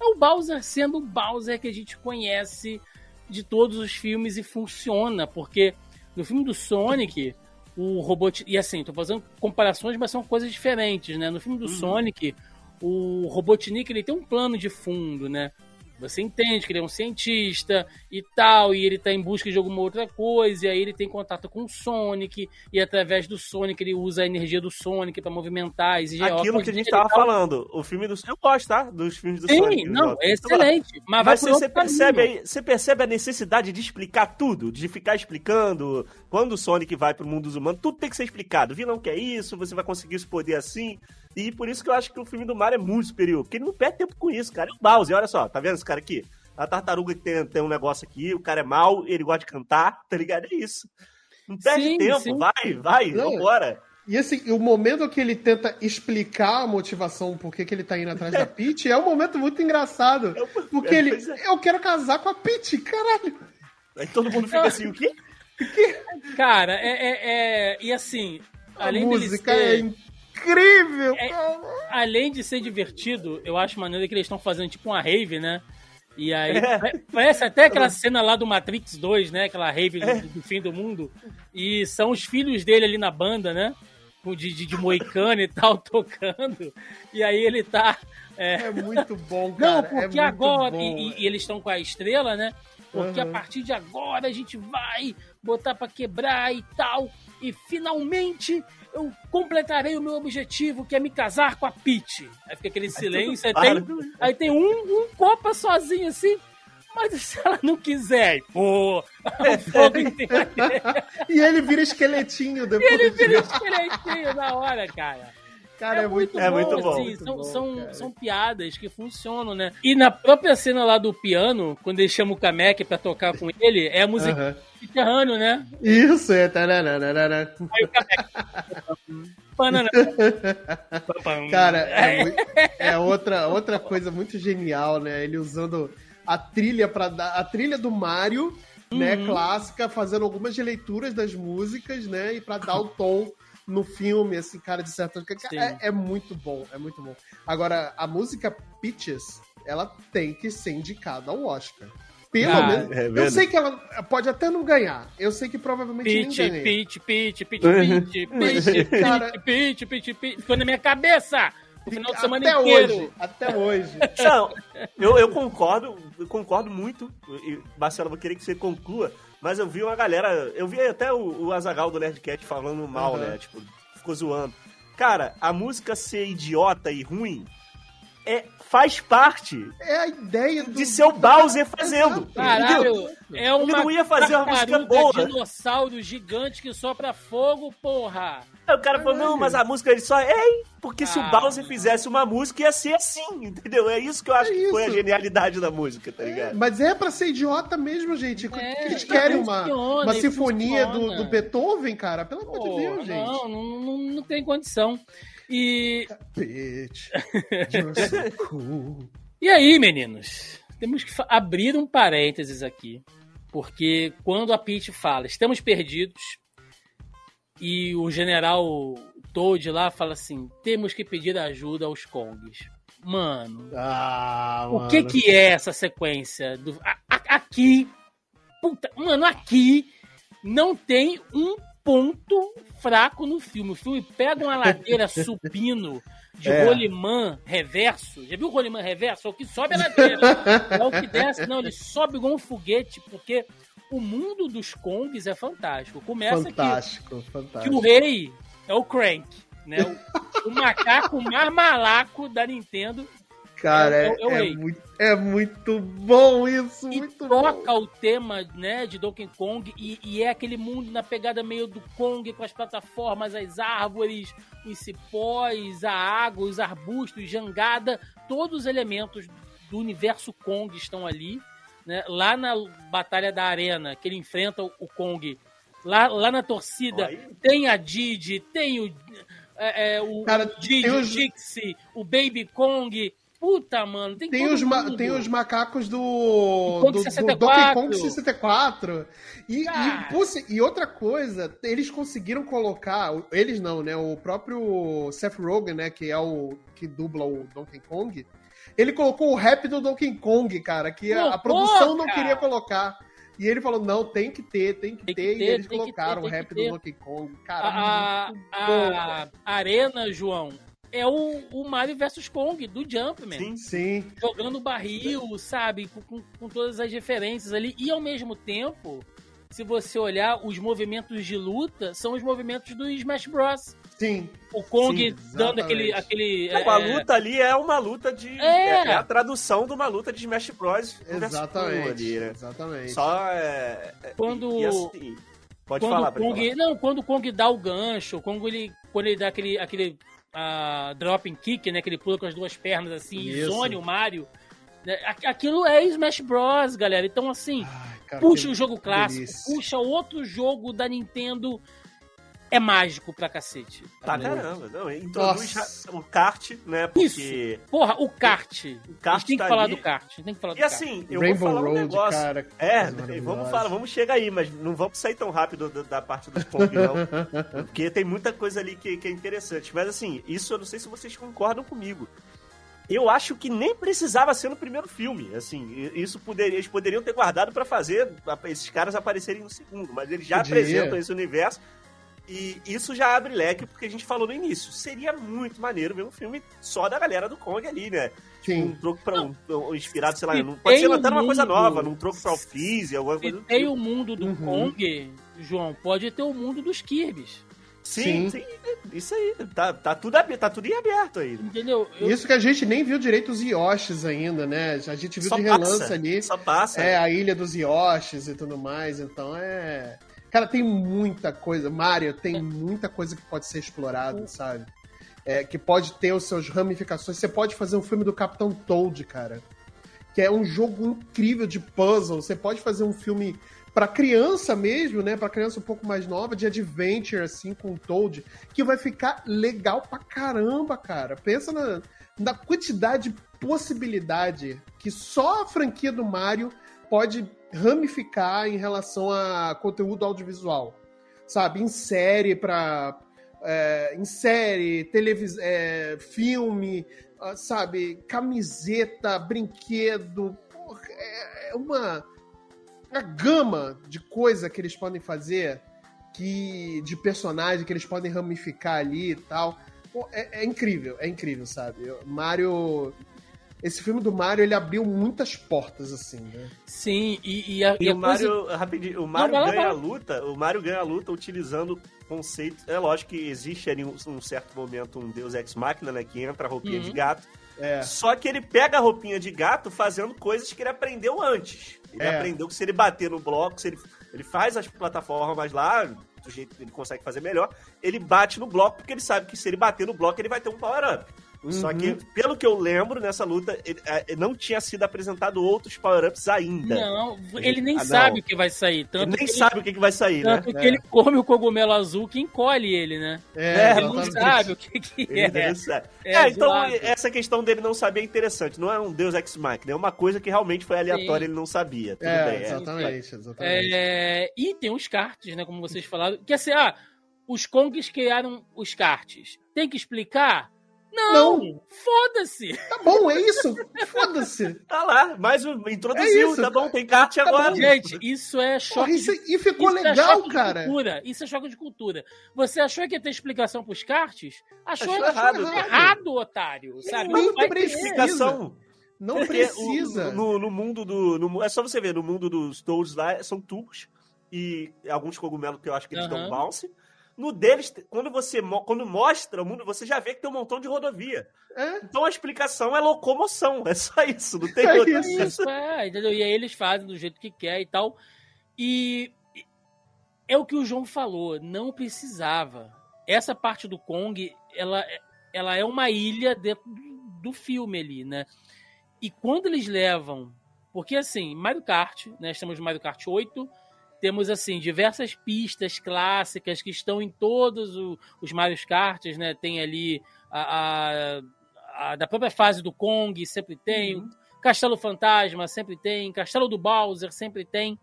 É o Bowser sendo o Bowser que a gente conhece de todos os filmes e funciona, porque no filme do Sonic, o Robotnik. E assim, tô fazendo comparações, mas são coisas diferentes, né? No filme do uhum. Sonic, o Robotnik ele tem um plano de fundo, né? Você entende que ele é um cientista e tal, e ele tá em busca de alguma outra coisa, e aí ele tem contato com o Sonic, e através do Sonic ele usa a energia do Sonic para movimentar, exigir Aquilo que a gente tava falando, o filme do Eu gosto, tá? Dos filmes do Sim, Sonic. Sim, não, é excelente. Mas, mas você, percebe aí, você percebe a necessidade de explicar tudo, de ficar explicando quando o Sonic vai pro mundo dos humanos, tudo tem que ser explicado. O vilão quer isso, você vai conseguir esse poder assim. E por isso que eu acho que o filme do Mario é muito superior. Porque ele não perde tempo com isso, cara. E o Bowser, olha só, tá vendo esse cara aqui? A tartaruga que tem, tem um negócio aqui, o cara é mal, ele gosta de cantar, tá ligado? É isso. Não perde sim, tempo, sim. vai, vai, não. vambora. E assim, o momento que ele tenta explicar a motivação por que, que ele tá indo atrás da [LAUGHS] Peach é um momento muito engraçado. É, porque é, ele, é. eu quero casar com a Peach, caralho. Aí todo mundo fica assim, o quê? [LAUGHS] Cara, é, é, é, E assim, a além música ser... é incrível, é, Além de ser divertido, eu acho maneiro que eles estão fazendo tipo uma rave, né? E aí, é. parece até aquela cena lá do Matrix 2, né? Aquela rave do, do, fim do mundo. E são os filhos dele ali na banda, né? De, de, de moicano e tal, [LAUGHS] tocando. E aí ele tá. É, é muito bom, cara. Não, porque é agora. E, e, eles estão com a estrela, né? Porque uhum. a partir de agora a gente vai botar para quebrar e tal. E finalmente eu completarei o meu objetivo, que é me casar com a Peach. Aí fica aquele silêncio, aí tem, aí tem um, um copa sozinho assim. Mas [LAUGHS] se ela não quiser, pô, [LAUGHS] o fogo E ele vira esqueletinho depois. E ele vira esqueletinho na hora, cara. Cara, é, é muito, é muito bom. Assim, muito são, bom, são, são, piadas que funcionam, né? E na própria cena lá do piano, quando ele chama o Kamek pra tocar com ele, é a música uh -huh. Subterrâneo, né? Isso, é. Aí o. Cara, é, é, outra, outra coisa muito genial, né? Ele usando a trilha para dar a trilha do Mario, né, uhum. clássica, fazendo algumas releituras das músicas, né, e para dar o tom no filme, assim, cara, de certa é, é muito bom, é muito bom. Agora, a música Peaches, ela tem que ser indicada ao Oscar. Pelo ah, menos. É eu sei que ela pode até não ganhar. Eu sei que provavelmente pitch, nem ganha. Pitch, pitch, pitch, pitch, [LAUGHS] pitch, pitch, pitch, pitch, pitch. Ficou na minha cabeça! O final de semana até inteiro. Hoje, até hoje. [LAUGHS] Não, eu, eu concordo, eu concordo muito. E, Marcelo, vou querer que você conclua. Mas eu vi uma galera. Eu vi até o, o Azagal do Nerdcat falando mal, uhum. né? Tipo, ficou zoando. Cara, a música ser idiota e ruim é faz parte. É a ideia do... de ser o Bowser fazendo. Caralho, é uma Ele não ia fazer uma música boa. dinossauro gigante que sopra fogo, porra. Aí o cara falou, não, mas a música ele só é, porque ah, se o. Bowser fizesse uma música ia ser assim, entendeu? É isso que eu acho é que foi a genialidade da música, tá ligado? É, mas é pra ser idiota mesmo, gente. É, Eles querem uma, uma sinfonia do, do, Beethoven, cara, pelo amor de Deus, gente. Não, não, não, não tem condição. E. Cool. e aí, meninos? Temos que abrir um parênteses aqui. Porque quando a Peach fala, estamos perdidos, e o general Toad lá fala assim: temos que pedir ajuda aos Kongs. Mano, ah, o que que é essa sequência? Do, a, a, aqui, puta, mano, aqui não tem um ponto fraco no filme. O filme pega uma ladeira [LAUGHS] subindo de É. rolimã reverso. Já viu o rolimã reverso? É o que sobe a ladeira. é o que desce. Não, ele sobe igual um foguete, porque o mundo dos Kongs é fantástico. Começa que, Fantástico, que fantástico. o rei é o Crank, né? O, o macaco mais malaco da Nintendo Cara, é é, é é muito, é muito bom isso, e muito bom. toca o tema né, de Donkey Kong e, e é aquele mundo na pegada meio do Kong com as plataformas, as árvores, os cipós, a água, os arbustos, jangada, todos os elementos do universo Kong estão ali. Né? Lá na Batalha da Arena, que ele enfrenta o Kong, lá, lá na torcida, Aí. tem a Didi, tem o, é, é, o Cara, Didi, o Dixie, o Baby Kong. Puta, mano, tem, Tem os, ma- tem os macacos do, do, do 64. Donkey Kong 64. E, e, e outra coisa, eles conseguiram colocar. Eles não, né? O próprio Seth Rogen, né? Que é o que dubla o Donkey Kong. Ele colocou o rap do Donkey Kong, cara, que a, a produção não queria colocar. E ele falou: não, tem que ter, tem que Tem que ter. ter, e eles colocaram ter, o rap do. Donkey Kong. Cara, a, bom. a Arena, João, é o, o Mario vs Kong do Jumpman. Sim. Sim. Jogando barril, sabe? Com, com- com todas as referências ali. E ao mesmo tempo, se você olhar, os movimentos de luta são os movimentos do Smash Bros. Sim. O Kong Sim, dando aquele. aquele Não, a é, luta ali é uma luta de. É. É, é a tradução de uma luta de Smash Bros. Exatamente. Kong ali, né? Exatamente. Só é. é- Quando- e assim, pode quando falar, o pode Kong, falar. Não, quando o Kong dá o gancho, quando ele, quando ele dá aquele, aquele ah, dropping kick, né? Que ele pula com as duas pernas assim, Isso. zone o Mario. né, aqu- Aquilo é Smash Bros, galera. Então, assim, Ai, cara, puxa o jogo clássico, delícia. puxa outro jogo da Nintendo. É mágico pra cacete. Tá Entendeu? caramba. Não, introduz Nossa. o kart, né? Porque. Porra, o kart. O a kart gente tem que tá falar ali. do kart. A gente tem que falar do E kart. assim, eu Rainbow vou falar um Road, negócio. cara. É, [LAUGHS] vamos falar, vamos chegar aí, mas não vamos sair tão rápido da, da parte do Kong, não. [LAUGHS] porque tem muita coisa ali que, que é interessante. Mas assim, isso eu não sei se vocês concordam comigo. Eu acho que nem precisava ser no primeiro filme. Assim, isso poderia, eles poderiam ter guardado pra fazer esses caras aparecerem no segundo, mas eles já Podia. apresentam esse universo. E isso já abre leque, porque a gente falou no início. Seria muito maneiro ver um filme só da galera do Kong ali, né? Um Sim. troco pra um, um inspirado, sei lá, Se não, pode ser até um uma coisa nova, num troco pra o Freeze, alguma Se coisa do tem tipo. o mundo do Uhum. Kong, João, pode ter o mundo dos Kirbys. Sim, Sim. sim, isso aí. Tá, tá, tudo, tá tudo em aberto aí. Entendeu? Eu- Isso que a gente nem viu direito os Yoshis ainda, né? A gente viu Só de relance passa, ali. Só passa. É, a ilha dos Yoshis e tudo mais. Então é. Cara, tem muita coisa. Mario tem muita coisa que pode ser explorada, sabe? É, que pode ter os seus ramificações. Você pode fazer um filme do Capitão Toad, cara. Que é um jogo incrível de puzzle. Você pode fazer um filme pra criança mesmo, né? Pra criança um pouco mais nova, de adventure, assim, com o Toad, que vai ficar legal pra caramba, cara. Pensa na, na quantidade de possibilidade que só a franquia do Mario pode ramificar em relação a conteúdo audiovisual. Sabe? Em série pra. é, em série, televis é, filme, ah, sabe? Camiseta, brinquedo. Porra, é, é uma, uma gama de coisa que eles podem fazer, que de personagem que eles podem ramificar ali e tal. É, é incrível, é incrível, sabe? Mario. Esse filme do Mario, ele abriu muitas portas, assim, né? Sim, e, e a, E e a o coisa- Mario, rapidinho, o Mario lá, ganha vai a luta, o Mario ganha a luta utilizando conceitos. É lógico que existe ali um, um certo momento um Deus Ex Machina, né? Que entra a roupinha Uhum. de gato. É. Só que ele pega a roupinha de gato fazendo coisas que ele aprendeu antes. Ele É. aprendeu que se ele bater no bloco, se ele, ele faz as plataformas lá, do jeito que ele consegue fazer melhor, ele bate no bloco, porque ele sabe que se ele bater no bloco, ele vai ter um power-up. Só Uhum. que, pelo que eu lembro, nessa luta, ele, eh, não tinha sido apresentado outros power-ups ainda. Não, ele nem Ah, não. sabe o que vai sair. ele Tanto nem que sabe o que, que vai sair, né? Tanto que ele come o cogumelo azul que encolhe ele, né? É, ele não sabe o que, que Ele é. não. É, É, então essa questão dele não saber é interessante. Não é um Deus Ex Machina, é uma coisa que realmente foi aleatória, Sim. ele não sabia. Tudo É, bem. é. exatamente, exatamente. É, e tem os karts, né? Como vocês falaram. Que assim, ah, os Kongs criaram os karts. Tem que explicar? Não, Não. foda-se. Tá bom, é isso. Foda-se. Tá lá, mais um, É introduziu, isso. tá bom, tem kart Tá agora. bom. Gente, isso é choque Porra, de isso, e ficou Isso é legal, de cara. cultura. Isso é choque de cultura. Você achou que ia ter explicação pros karts? Achou, Achou errado. errado. errado, otário. Sabe? nem Não vai precisa. ter. Explicação. Não Porque precisa. o- no, no mundo do. no- é só você ver, no mundo dos Toads lá são tubos e alguns cogumelos que eu acho que eles Aham. dão bounce. No deles, quando você quando mostra o mundo, você já vê que tem um montão de rodovia. É, Então a explicação é locomoção. É só isso, não [LAUGHS] tem É outra. isso. Isso, é, entendeu? E aí eles fazem do jeito que quer e tal. E é o que o João falou, não precisava. Essa parte do Kong, ela, ela é uma ilha dentro do- do filme ali, né? E quando eles levam. Porque assim, Mario Kart, né? Estamos no Mario Kart 8. Temos assim diversas pistas clássicas que estão em todos o- os Mario Karts, né? Tem ali a, a- a da própria fase do Kong, sempre tem. Uhum. Castelo Fantasma sempre tem, Castelo do Bowser sempre tem,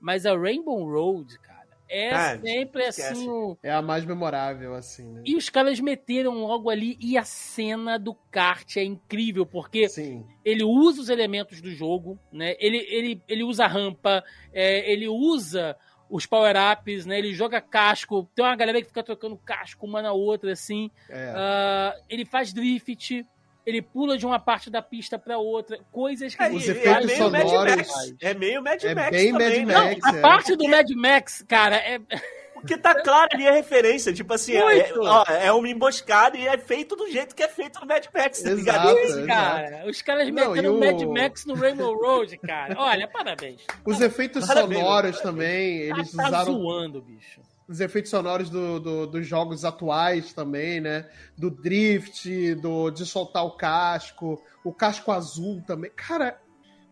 mas a Rainbow Road, cara, é Ah, sempre esquece. assim o... é a mais memorável, assim, né? E os caras meteram logo ali, e a cena do kart é incrível, porque Sim. ele usa os elementos do jogo, né? Ele, ele, ele usa a rampa, é, ele usa os power-ups, né? Ele joga casco, tem uma galera que fica trocando casco uma na outra, assim. É. Ah, ele faz drift, ele pula de uma parte da pista pra outra, coisas que É, Os e- você é efeitos meio Mad sonoros- Max. É meio Mad É Max bem também, Mad né? Max. A é. parte do Mad Max, cara, é, Porque tá claro ali a referência. Tipo assim, é, Muito. ó, é uma emboscada e é feito do jeito que é feito no Mad Max, tá ligado? Exato. Isso, cara. Os caras Não, meteram e Mad o- Max no Rainbow Road, cara. Olha, parabéns. Os efeitos Parabéns, sonoros também, Tá, eles tá usaram zoando, bicho. os efeitos sonoros do- do- dos jogos atuais também, né? Do drift, do, de soltar o casco, o casco azul também. Cara,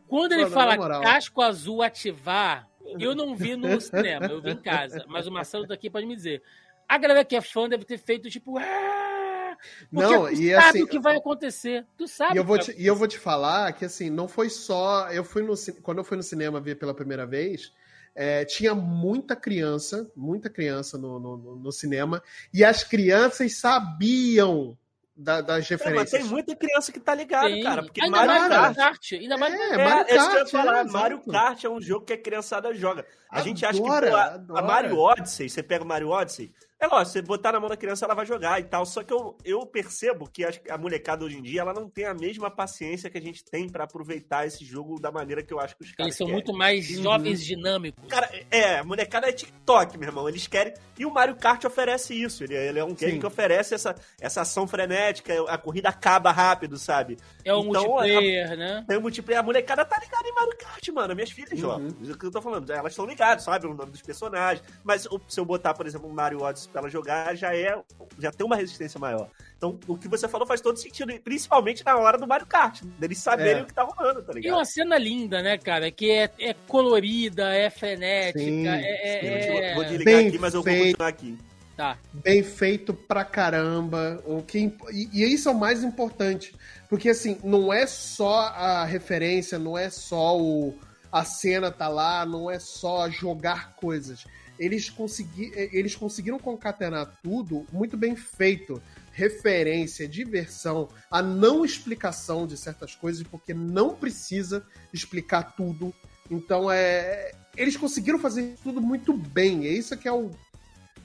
Quando ele Mano, fala casco azul ativar, eu não vi no cinema, eu vi em casa. Mas o Marcelo daqui pode me dizer. A galera que é fã deve ter feito tipo. "Ah!" Porque Não, tu e sabe assim- o que vai acontecer. Tu sabe. e eu, o vou que te, e eu vou te falar que assim, não foi só. Eu fui no Quando eu fui no cinema ver pela primeira vez, é, tinha muita criança, muita criança no, no- no cinema, e as crianças sabiam da- das É, mas referências. tem muita criança que tá ligado, Tem. cara. Porque Ainda Mario mais Kart- Mario Kart. Ainda mais É, Mario É, Mario é isso que eu ia Kart, falar. é, Mario. Kart é um jogo que a criançada joga. A gente acha que Adora, pô, a, a adora. Mario Odyssey, você pega o Mario Odyssey, é lógico, você botar na mão da criança, ela vai jogar e tal. Só que eu, eu percebo que a, a molecada hoje em dia, ela não tem a mesma paciência que a gente tem pra aproveitar esse jogo da maneira que eu acho que os caras Eles são querem. muito mais Uhum. jovens dinâmicos. Cara, é, a molecada é TikTok, meu irmão. Eles querem. E o Mario Kart oferece isso. Ele, ele é um game Sim. que oferece essa, essa ação frenética, a corrida acaba rápido, sabe? é o então, multiplayer, né? Tem um multiplayer. A molecada tá ligada em Mario Kart, mano. Minhas filhas Uhum. Isso é o que eu tô falando. Elas estão ligadas, sabe? O nome dos personagens. Mas o- se eu botar, por exemplo, um Mario Odyssey pra ela jogar, já é. Já tem uma resistência maior. Então, o que você falou faz todo sentido. e Principalmente na hora do Mario Kart. Deles saberem É. o que tá rolando, tá E ligado? uma cena linda, né, cara? Que é, é colorida, é frenética, Sim, é, Sim, é- eu vou- é- vou desligar Bem aqui, mas eu vou feito. continuar aqui. Tá. bem feito pra caramba. O que, e, e isso é o mais importante. Porque, assim, não é só a referência, não é só o, a cena tá lá, não é só jogar coisas. Eles, consegui, eles conseguiram concatenar tudo muito bem feito. Referência, diversão, a não explicação de certas coisas, porque não precisa explicar tudo. Então, é. Eles conseguiram fazer tudo muito bem. É isso que é o,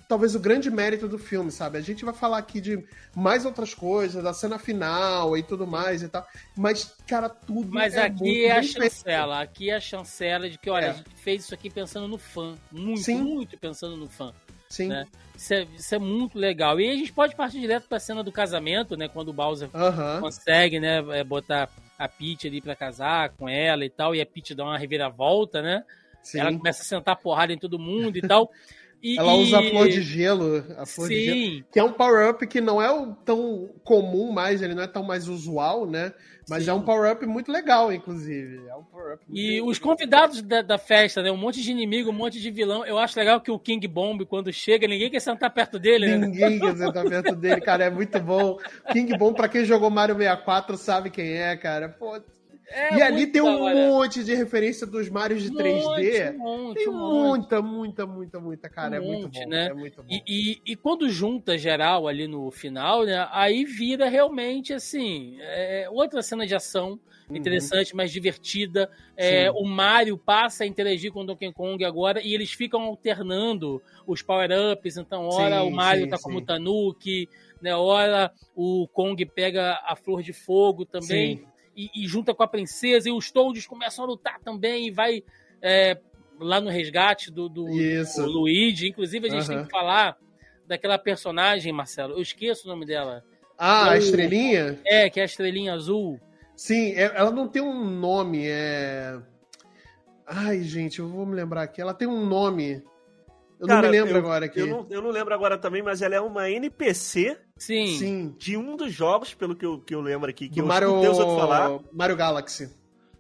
talvez o grande mérito do filme, sabe? A gente vai falar aqui de mais outras coisas, da cena final e tudo mais e tal. Mas, cara, tudo Mas é aqui é a bem feito. chancela. Aqui é a chancela de que, olha, É. a gente fez isso aqui pensando no fã. Muito, Sim. muito pensando no fã. Sim. né? Isso é, isso é muito legal. E a gente pode partir direto pra cena do casamento, né? Quando o Bowser Aham. consegue, né? é, Botar a Peach ali pra casar com ela e tal. E a Peach dá uma reviravolta, né? Sim. Ela começa a sentar porrada em todo mundo e tal. [LAUGHS] E, Ela usa a flor de gelo. A flor de gelo. Sim, Que é um power-up que não é tão comum mais, ele não é tão mais usual, né? Mas Sim. é um power-up muito legal, inclusive. É um power-up E muito- os convidados da, da festa, né? Um monte de inimigo, um monte de vilão. Eu acho legal que o King Bomb, quando chega, ninguém quer sentar perto dele, né? Ninguém quer [LAUGHS] sentar perto dele, cara. É muito bom. King Bom, pra quem jogou Mario 64, sabe quem é, cara. Pô, É e ali muito tem um hora. monte de referência dos Marios de 3D. Monte, monte, Tem um muita, muita, muita, muita, cara. é Um muito monte, bom. né? É muito bom. E, e, e quando junta geral ali no final, né? Aí vira realmente assim, é, outra cena de ação Uhum. interessante, mais divertida. É, o Mario passa a interagir com o Donkey Kong agora e eles ficam alternando os power-ups. Então, ora Sim, o Mario sim, tá como sim. Tanuki, né? Ora o Kong pega a flor de fogo também Sim. E, e junta com a princesa e os Toads começam a lutar também e vai é, lá no resgate do, do, do Luigi. Inclusive, a gente tem Aham. que falar daquela personagem, Marcelo. Eu esqueço o nome dela. Ah, a estrelinha? É, que é a estrelinha azul. Sim, é- ela não tem um nome, é. Ai, gente, eu vou me lembrar aqui. Ela tem um nome. Eu Cara, não me lembro eu- agora aqui. Eu não, eu não lembro agora também, mas ela é uma NPC Sim. Sim. de um dos jogos, pelo que eu, que eu lembro aqui, que Do eu Mario, escutei os outros falar. Mario Galaxy.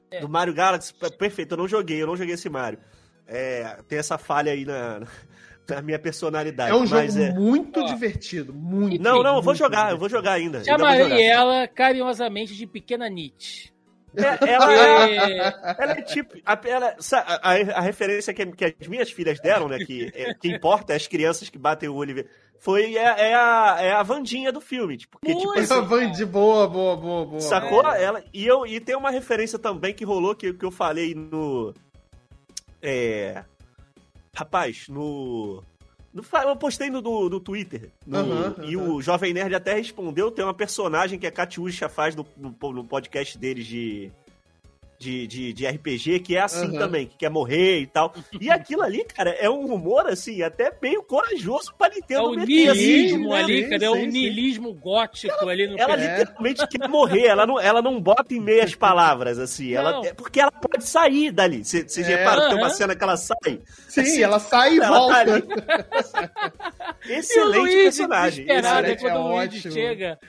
É. Do Mario Galaxy, perfeito, eu não joguei, eu não joguei esse Mario. É, tem essa falha aí na, na minha personalidade. É um jogo mas é... muito Ó. divertido. Muito. Não, não, eu vou jogar, eu vou jogar ainda. Chamarei ela carinhosamente de Pequena Nietzsche. É, ela, é, ela é tipo. A, ela- a, a referência que, que as minhas filhas deram, né? Que, é, que importa é as crianças que batem o olho. e vê, Foi é, é a, é a Vandinha do filme. Tipo, porque, tipo Muito. assim, Essa van de boa, boa, boa, boa. Sacou? É. Ela, e, eu, e tem uma referência também que rolou que, que eu falei no. É. Rapaz, no. Eu postei no, no, no Twitter. no- Aham, E aham. o Jovem Nerd até respondeu. Tem uma personagem que a Katiusha faz no, no, no podcast deles de. De, de, de RPG, que é assim Aham. também, que quer morrer e tal. E aquilo ali, cara, é um humor, assim, até meio corajoso pra é Nintendo o meter, assim, niilismo né? ali, Sim, cara. É o sim, sim. niilismo gótico ali no Ela personagem. literalmente quer morrer, ela não, ela não bota em meias palavras, assim. Ela, Não. é porque ela pode sair dali. Vocês É, reparam que tem uma cena que ela sai? Sim, Assim, ela sai e ela tá volta. ali. [LAUGHS] E o Excelente personagem. Esse é quando é o Luigi ótimo. chega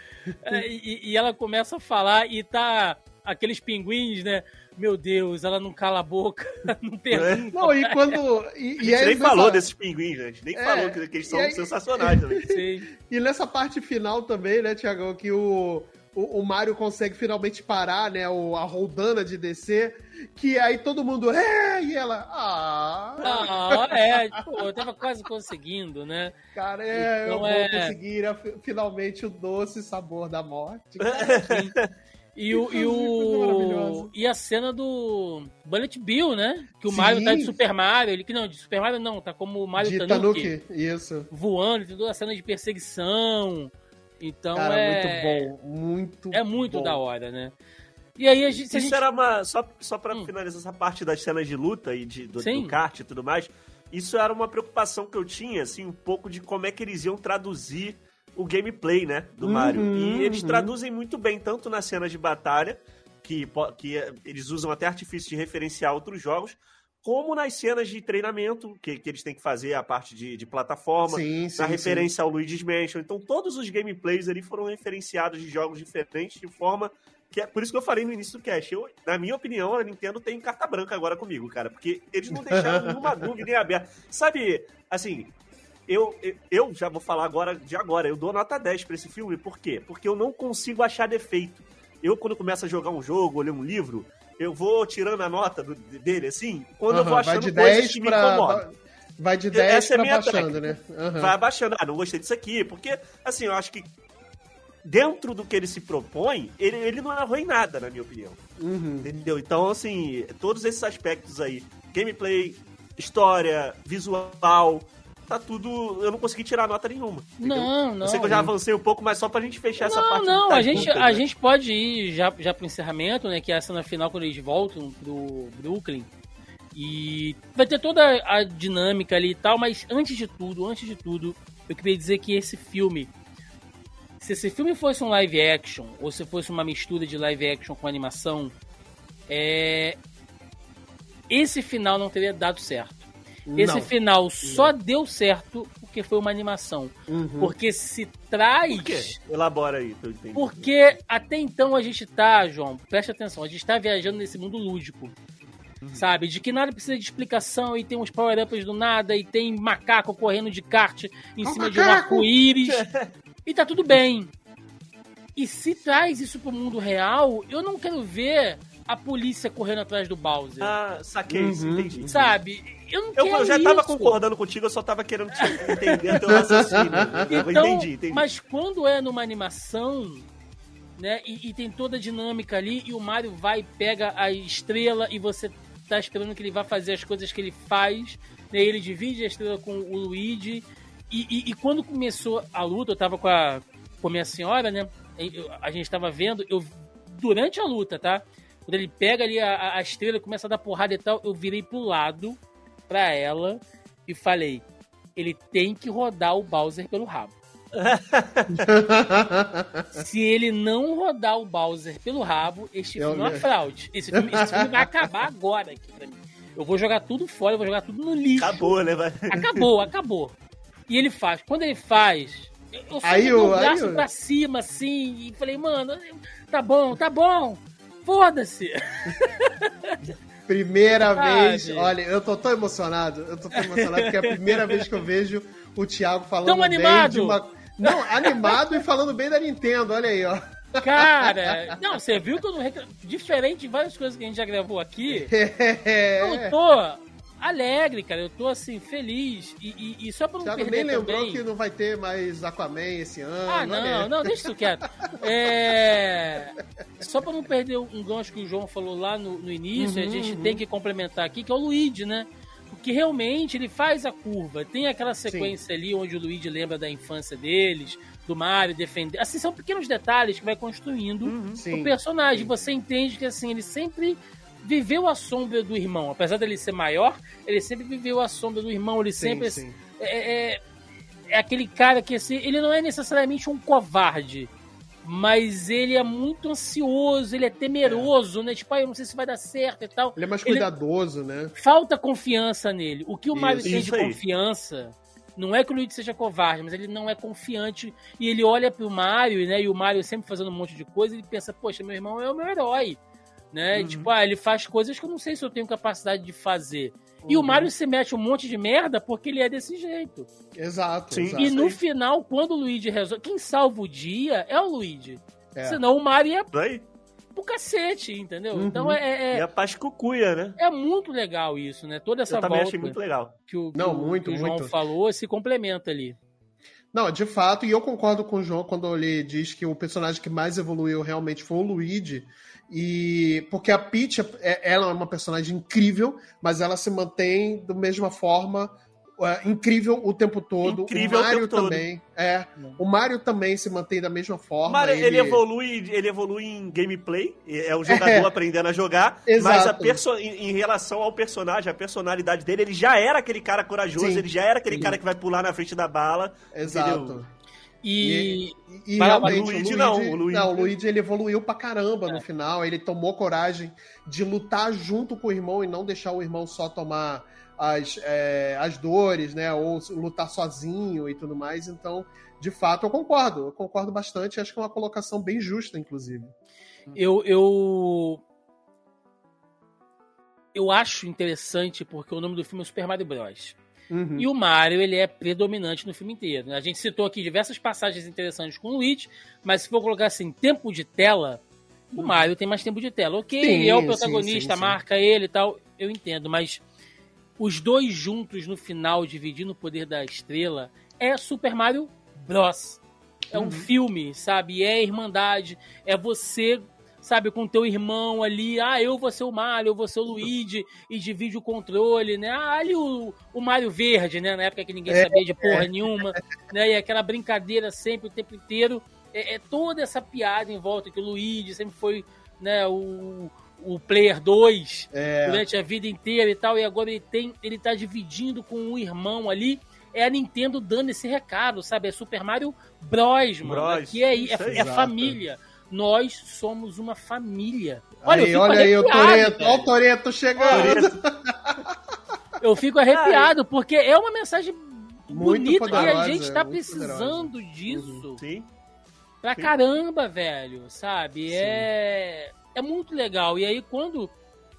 é, e, e ela começa a falar e tá aqueles pinguins, né? Meu Deus, ela não cala a boca, [LAUGHS] não pergunta. Não, e quando. E, A gente aí nem nessa- falou desses pinguins, né? Gente nem É, falou que, que eles são aí- sensacionais também. [LAUGHS] Sei. E nessa parte final também, né, Tiagão, que o, o, o Mario consegue finalmente parar, né, o, a roldana de descer, que aí todo mundo, é, e ela, ah, Ah, é, pô, eu tava quase conseguindo, né? cara, é, eu Então vou é- conseguir a- finalmente o doce sabor da morte. [LAUGHS] Sim. E, o, e, o, e a cena do Bullet Bill, né? Que o Sim. Mario tá de Super Mario. Ele, que não, de Super Mario não, tá como o Mario de Tanuki, Tanuki, isso. voando, tem toda a cena de perseguição. Então Cara, é. muito bom, muito É muito bom. da hora, né? E aí a gente. Isso gente- era uma. Só, só pra Hum. finalizar essa parte das cenas de luta e de, do, do kart e tudo mais, isso era uma preocupação que eu tinha, assim, um pouco de como é que eles iam traduzir o gameplay, né, do Uhum, Mario. E eles uhum. traduzem muito bem, tanto nas cenas de batalha, que, que eh, eles usam até artifício de referenciar outros jogos, como nas cenas de treinamento, que, que eles têm que fazer a parte de, de plataforma, Sim, sim, na sim. referência ao Luigi's Mansion. Então, todos os gameplays ali foram referenciados de jogos diferentes de forma que é por isso que eu falei no início do cast. Eu, na minha opinião, a Nintendo tem carta branca agora comigo, cara, porque eles não deixaram [LAUGHS] nenhuma dúvida em aberto. Sabe, assim, eu, eu- já vou falar agora de agora, eu dou nota 10 pra esse filme, por quê? Porque eu não consigo achar defeito. Eu, quando começo a jogar um jogo, ou ler um livro, eu vou tirando a nota do- dele, assim, quando eu vou achando de coisas 10 que me pra. incomodam. Vai de 10 Essa é pra minha baixando, né? Aham. vai abaixando. Ah, não gostei disso aqui. Porque, assim, eu acho que dentro do que ele se propõe, ele, ele não errou em nada, na minha opinião. Uhum. Entendeu? Então, assim, todos esses aspectos aí, gameplay, história, visual, tá tudo. Eu não consegui tirar nota nenhuma. Entendeu? Não, não. Eu sei que eu já avancei um pouco, mas só pra gente fechar essa Não, parte não, das a gente, a né? gente pode ir já, já pro encerramento, né? Que é a cena final quando eles voltam pro Brooklyn. E vai ter toda a dinâmica ali e tal, mas antes de tudo, antes de tudo, eu queria dizer que esse filme. Se esse filme fosse um live action, ou se fosse uma mistura de live action com animação, é. Esse final não teria dado certo. Esse Não. final só deu certo porque foi uma animação. Uhum. Porque se traz. Por quê? Elabora aí, tô entendendo. Porque até então a gente tá, João, preste atenção, a gente tá viajando nesse mundo lúdico. Sabe? De que nada precisa de explicação e tem uns power-ups do nada e tem macaco correndo de kart em É um cima de um macaco! arco-íris. [LAUGHS] e tá tudo bem. E se traz isso pro mundo real, eu não quero ver a polícia correndo atrás do Bowser. Ah, saquei, isso, Uhum. entendi. Sabe? Eu não Eu, quero eu já tava isso. concordando contigo, eu só tava querendo te entender teu raciocínio. [LAUGHS] Então, entendi, entendi. Mas quando é numa animação, né, e, e tem toda a dinâmica ali, e o Mario vai, pega a estrela e você tá esperando que ele vá fazer as coisas que ele faz, né, ele divide a estrela com o Luigi, e, e- e quando começou a luta, eu tava com a, com a minha senhora, né, a gente tava vendo, eu durante a luta, tá? Quando ele pega ali a, a- estrela e começa a dar porrada e tal, eu virei pro lado pra ela e falei: ele tem que rodar o Bowser pelo rabo. [LAUGHS] Se ele não rodar o Bowser pelo rabo, este Eu filme é uma fraude. Esse filme, esse filme vai acabar agora aqui pra mim. Eu vou jogar tudo fora, eu vou jogar tudo no lixo. Acabou, né? Vai- Acabou, acabou. E ele faz. Quando ele faz, eu dei o braço pra cima, assim, e falei, mano, tá bom, tá bom. Foda-se. Primeira Sabe? vez, olha, eu tô tão emocionado, eu tô tão emocionado porque é a primeira vez que eu vejo o Thiago falando Tão bem animado! de uma... Não, animado e falando bem da Nintendo, olha aí, ó. Cara, não, você viu que eu não reclamo. Diferente de várias coisas que a gente já gravou aqui, [LAUGHS] É. eu tô alegre, cara. Eu tô assim, feliz. E, e- e só pra O não Thiago perder nem lembrou também... que não vai ter mais Aquaman esse ano. Ah, não, não, deixa isso quieto. [LAUGHS] É... Só pra não perder um gancho que o João falou lá no, no início, Uhum, a gente uhum. tem que complementar aqui, que é o Luigi, né? Porque realmente ele faz a curva. Tem aquela sequência ali onde o Luigi lembra da infância deles, do Mario defender. Assim, são pequenos detalhes que vai construindo Uhum. Sim. o personagem. sim. Você entende que assim, ele sempre viveu a sombra do irmão. Apesar dele ser maior, ele sempre viveu a sombra do irmão. Ele Sim, sempre sim. é, é- é aquele cara que assim, ele não é necessariamente um covarde, mas ele é muito ansioso, ele é temeroso, né? Tipo, ah, eu não sei se vai dar certo e tal. Ele é mais Ele- cuidadoso, né? Falta confiança nele. O que o Mario tem de aí. confiança não é que o Luigi seja covarde, mas ele não é confiante e ele olha pro Mario, né? E o Mario sempre fazendo um monte de coisa, ele pensa, poxa, meu irmão é o meu herói. Né? Uhum. Tipo, ah, ele faz coisas que eu não sei se eu tenho capacidade de fazer. E o Uhum. Mario se mete um monte de merda porque ele é desse jeito. Exato. Sim. exato. E no final, quando o Luigi resolve. Quem salva o dia é o Luigi. É. Senão o Mario ia aí. pro cacete, entendeu? Uhum. Então é, E é, a paz cucuia, né? é muito legal isso, né? Toda essa Eu também volta achei muito legal. que o, que Não, muito, que o João muito. falou se complementa ali. Não, de fato, e eu concordo com o João quando ele diz que o personagem que mais evoluiu realmente foi o Luigi. E porque a Peach, é- ela é uma personagem incrível, mas ela se mantém da mesma forma é, incrível o tempo todo. Incrível o o Mario tempo todo. também. É, o Mario também se mantém da mesma forma. Mario, ele... evolui, ele evolui em gameplay, é o jogador É. aprendendo a jogar, Exato. mas a perso... em, em relação ao personagem, a personalidade dele, ele já era aquele cara corajoso, Sim. ele já era aquele Sim. cara que vai pular na frente da bala. Exato. entendeu? E, E, e Vai o Luigi não, não, o Luigi- o Luigi ele evoluiu pra caramba É. no final. Ele tomou coragem de lutar junto com o irmão e não deixar o irmão só tomar as, é, as dores, né? Ou lutar sozinho e tudo mais. Então, de fato, eu concordo. Eu concordo bastante. Acho que é uma colocação bem justa, inclusive. eu, eu. Eu acho interessante porque o nome do filme é Super Mario Bros. Uhum. E o Mario, ele é predominante no filme inteiro. né? A gente citou aqui diversas passagens interessantes com o Luigi, mas se for colocar assim, tempo de tela, o Mario tem mais tempo de tela. Ok, Sim, ele é o protagonista, sim, sim. marca ele e tal, eu entendo, mas os dois juntos no final, dividindo o poder da estrela, é Super Mario Bros. É um Uhum. filme, sabe? É irmandade, é você, sabe, com teu irmão ali, ah, eu vou ser o Mario, eu vou ser o Luigi, e divide o controle, né? Ah, ali o, o Mario Verde, né? Na época que ninguém É, sabia de porra nenhuma, né? E aquela brincadeira sempre, o tempo inteiro. É, é toda essa piada em volta, que o Luigi sempre foi, né, o, o Player 2 É, durante a vida inteira e tal, e agora ele tem, ele tá dividindo com um irmão ali. É a Nintendo dando esse recado, sabe? É Super Mario Bros, mano. Bros, Aqui é, isso é, aí. é Exato. família. Nós somos uma família. Olha, eu aí, fico olha aí o Toreto. Olha o Toreto chegando. [LAUGHS] Eu fico arrepiado, porque é uma mensagem Muito bonita e a poderosa, gente tá precisando disso Sim. pra Sim. caramba, velho, sabe? Sim. É é muito legal. E aí, quando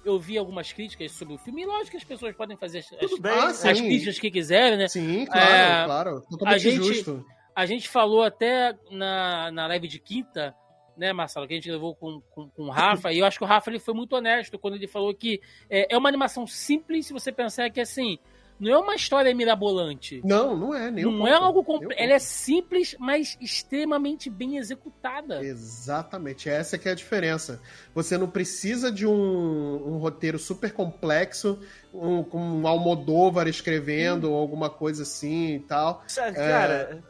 eu vi algumas críticas sobre o filme, e lógico que as pessoas podem fazer as, as- Ah, as sim. críticas que quiserem, né? Sim, claro, É, claro. Totalmente a gente- justo. A gente falou até na, na live de quinta né, Marcelo, que a gente levou com, com, com o Rafa, e eu acho que o Rafa ele foi muito honesto quando ele falou que é, é uma animação simples se você pensar que assim. Não é uma história mirabolante. Não, não é. Nem não um é algo. nem Comple... pouco. Ela é simples, mas extremamente bem executada. Exatamente, essa que é a diferença. Você não precisa de um, um roteiro super complexo, um, com um Almodóvar escrevendo ou alguma coisa assim e tal. Cara,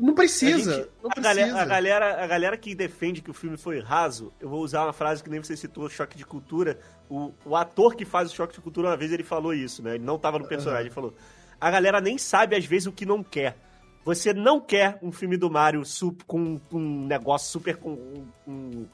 Não precisa, a, gente- não a precisa. galera, a, galera, a galera que defende que o filme foi raso, eu vou usar uma frase que nem você citou, choque de cultura. O, o ator que faz o choque de cultura, uma vez ele falou isso, né? Ele não tava no personagem, ele falou. A galera nem sabe, às vezes, o que não quer. Você não quer um filme do Mario sup- com com um negócio super. com um, um-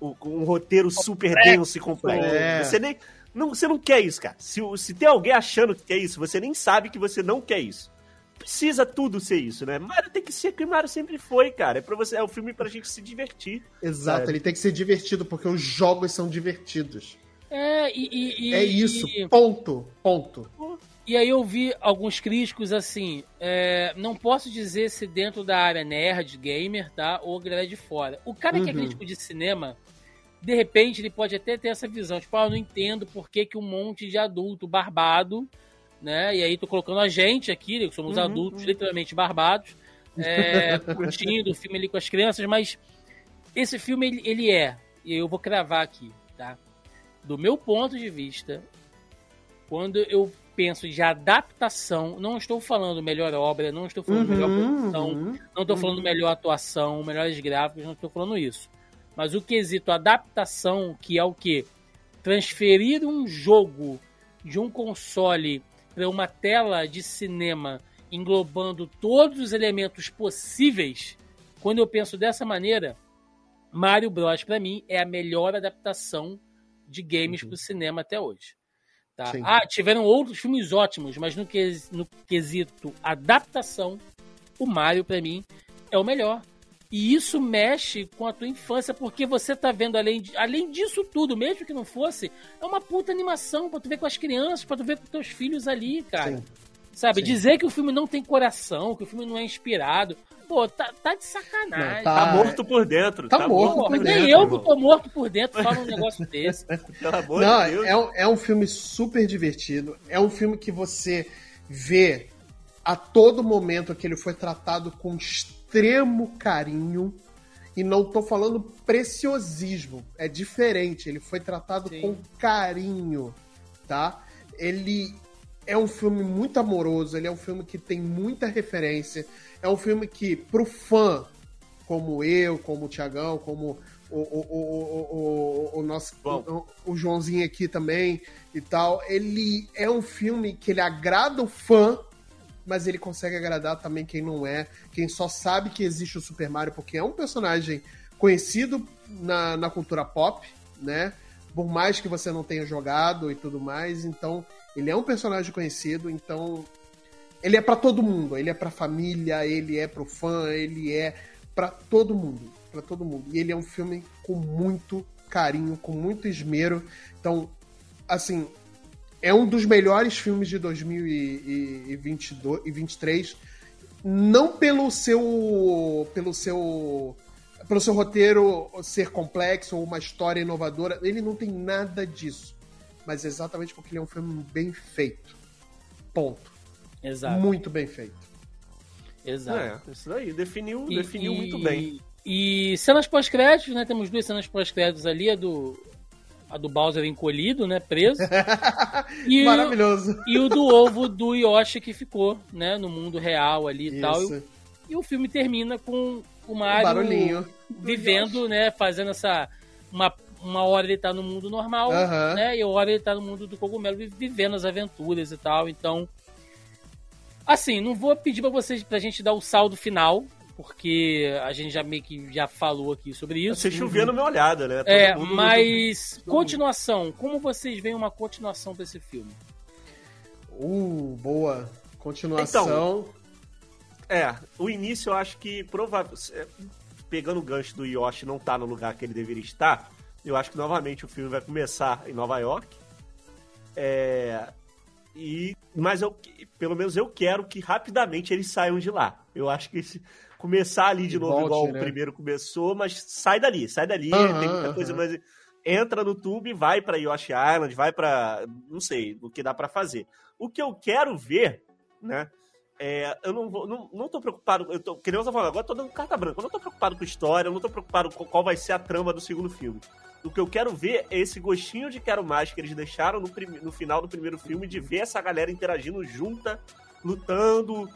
um- roteiro super denso e complexo. É. Você nem. Não, você não quer isso, cara. Se, se tem alguém achando que quer isso, você nem sabe que você não quer isso. Precisa tudo ser isso, né? Mario tem que ser o que Mario sempre foi, cara. É, pra você, é um filme pra gente se divertir. Exato, Sabe? ele tem que ser divertido, porque os jogos são divertidos. É, e, e- e- é isso, E, ponto, ponto. e aí eu vi alguns críticos assim. é, não posso dizer se dentro da área nerd, gamer, tá? Ou galera de fora. O cara que é Uhum. crítico de cinema, de repente, ele pode até ter essa visão. Tipo, ah, eu não entendo por que, que um monte de adulto barbado, né? E aí tô colocando a gente aqui, né, que somos Uhum, adultos uhum. literalmente barbados, é, [LAUGHS] curtindo o filme ali com as crianças, mas esse filme ele, ele é, e eu vou cravar aqui, tá? Do meu ponto de vista, quando eu penso de adaptação, não estou falando melhor obra, não estou falando melhor produção, uhum. não estou falando melhor atuação, melhores gráficos, não estou falando isso. Mas o quesito adaptação, que é o que? Transferir um jogo de um console para uma tela de cinema englobando todos os elementos possíveis, quando eu penso dessa maneira, Mario Bros para mim é a melhor adaptação de games Uhum. para o cinema até hoje. Tá? Ah, tiveram outros filmes ótimos, mas no, que, no quesito adaptação, o Mario para mim é o melhor. E isso mexe com a tua infância, porque você tá vendo além, de- além disso tudo, mesmo que não fosse, é uma puta animação pra tu ver com as crianças, pra tu ver com teus filhos ali, cara. Sim. Sabe? Sim. Dizer que o filme não tem coração, que o filme não é inspirado, pô, tá, tá de sacanagem. Não, Tá Ah, morto por dentro. tá morto Pô, por nem dentro, eu irmão. que tô morto por dentro falo um negócio [LAUGHS] desse. Pelo amor Não, de Deus. é, um- é um filme super divertido. É um filme que você vê a todo momento que ele foi tratado com extremo carinho. E não tô falando preciosismo. É diferente. Ele foi tratado Sim. com carinho, tá? Ele é um filme muito amoroso. Ele é um filme que tem muita referência. É um filme que, pro fã, como eu, como o Tiagão, como o, o, o, o, nosso o Joãozinho aqui também e tal, ele é um filme que ele agrada o fã, mas ele consegue agradar também quem não é, quem só sabe que existe o Super Mario, porque é um personagem conhecido na, na cultura pop, né? Por mais que você não tenha jogado e tudo mais, então ele é um personagem conhecido, então ele é pra todo mundo, ele é pra família, ele é pro fã, ele é pra todo mundo, para todo mundo. E ele é um filme com muito carinho, com muito esmero. Então, assim, é um dos melhores filmes de 2022 e 23, não pelo seu pelo seu pelo seu roteiro ser complexo ou uma história inovadora, ele não tem nada disso. Mas exatamente porque ele é um filme bem feito. Ponto. Exato, Muito bem feito. exato. É, isso daí. Definiu, E- definiu e- muito bem. E cenas pós-créditos, né? Temos duas cenas pós-créditos ali, a do, a do Bowser encolhido, né? Preso. [LAUGHS] E, Maravilhoso. e o do ovo do Yoshi que ficou, né? No mundo real ali e tal. Isso. E o filme termina com o O Mario barulhinho. do vivendo, né? Fazendo essa. Uma, uma hora ele tá no mundo normal, né? E outra hora ele tá no mundo do cogumelo, vi- vivendo as aventuras e tal. Então. Assim, não vou pedir pra vocês pra gente dar o saldo final, porque a gente já meio que já falou aqui sobre isso. Você chovendo minha olhada, né? Todo É, mundo- mas continuação, como vocês veem uma continuação pra esse filme? Uh, boa. Continuação. É, o início eu acho que provavelmente. Pegando o gancho do Yoshi não tá no lugar que ele deveria estar, eu acho que novamente o filme vai começar em Nova York. É, e mas eu, pelo menos eu quero que rapidamente eles saiam de lá. Eu acho que se começar ali de novo Volte, igual né? o primeiro começou, mas sai dali, sai dali, tem muita coisa aham. mais entra no tube, vai pra Yoshi Island, vai pra. não sei, o que dá pra fazer. O que eu quero ver, né? É, eu não vou, não, não tô preocupado, eu tô, que nem eu tô falando, agora eu tô dando carta branca, eu não tô preocupado com história, eu não tô preocupado com qual vai ser a trama do segundo filme. O que eu quero ver é esse gostinho de quero mais que eles deixaram no, no final do primeiro filme, de ver essa galera interagindo junta, lutando,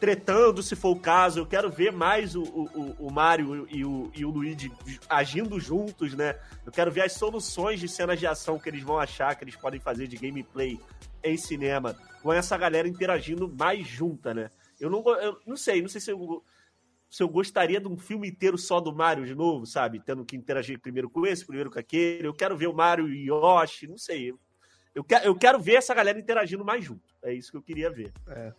tretando, se for o caso. Eu quero ver mais o, o, o- Mario e o, e o Luigi agindo juntos, né? Eu quero ver as soluções de cenas de ação que eles vão achar que eles podem fazer de gameplay em cinema com essa galera interagindo mais junta, né? Eu não, eu não sei, não sei se eu, se eu gostaria de um filme inteiro só do Mario de novo, sabe? Tendo que interagir primeiro com esse, primeiro com aquele. Eu quero ver o Mario e Yoshi, não sei. Eu, eu quero ver essa galera interagindo mais junto. É isso que eu queria ver. É,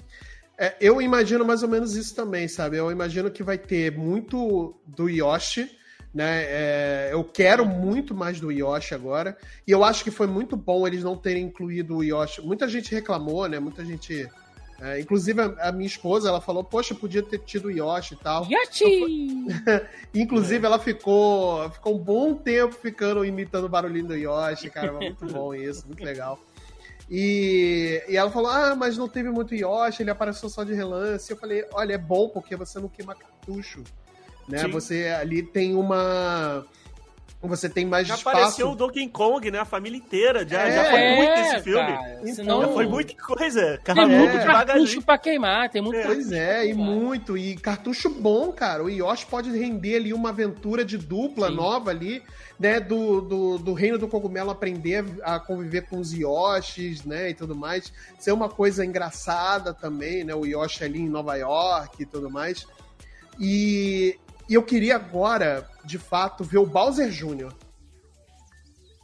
eu imagino mais ou menos isso também, sabe? Eu imagino que vai ter muito do Yoshi, né? É, eu quero muito mais do Yoshi agora. E eu acho que foi muito bom eles não terem incluído o Yoshi. Muita gente reclamou, né? Muita gente. é, inclusive a, a minha esposa, ela falou, poxa, podia ter tido o Yoshi e tal. Yachi! [LAUGHS] Inclusive, ela ficou, ficou um bom tempo ficando imitando o barulhinho do Yoshi, cara. Muito bom isso, muito legal. E, e ela falou: Ah, mas não teve muito Yoshi, ele apareceu só de relance. Eu falei: Olha, é bom porque você não queima cartucho. Né? Sim. Você ali tem uma. Você tem mais Já espaço. apareceu o Donkey Kong, né? A família inteira. Já, É, já foi muito esse filme. Cara, Então, senão Já foi muita coisa. tem Caramba, muito É. cartucho pra queimar, tem muito Pois é, e muito. E cartucho bom, cara. O Yoshi pode render ali uma aventura de dupla Sim. nova ali, né? Do, do, do reino do cogumelo aprender a conviver com os Yoshis, né? E tudo mais. Ser uma coisa engraçada também, né? O Yoshi ali em Nova York e tudo mais. E, e eu queria agora, de fato, ver o Bowser Jr.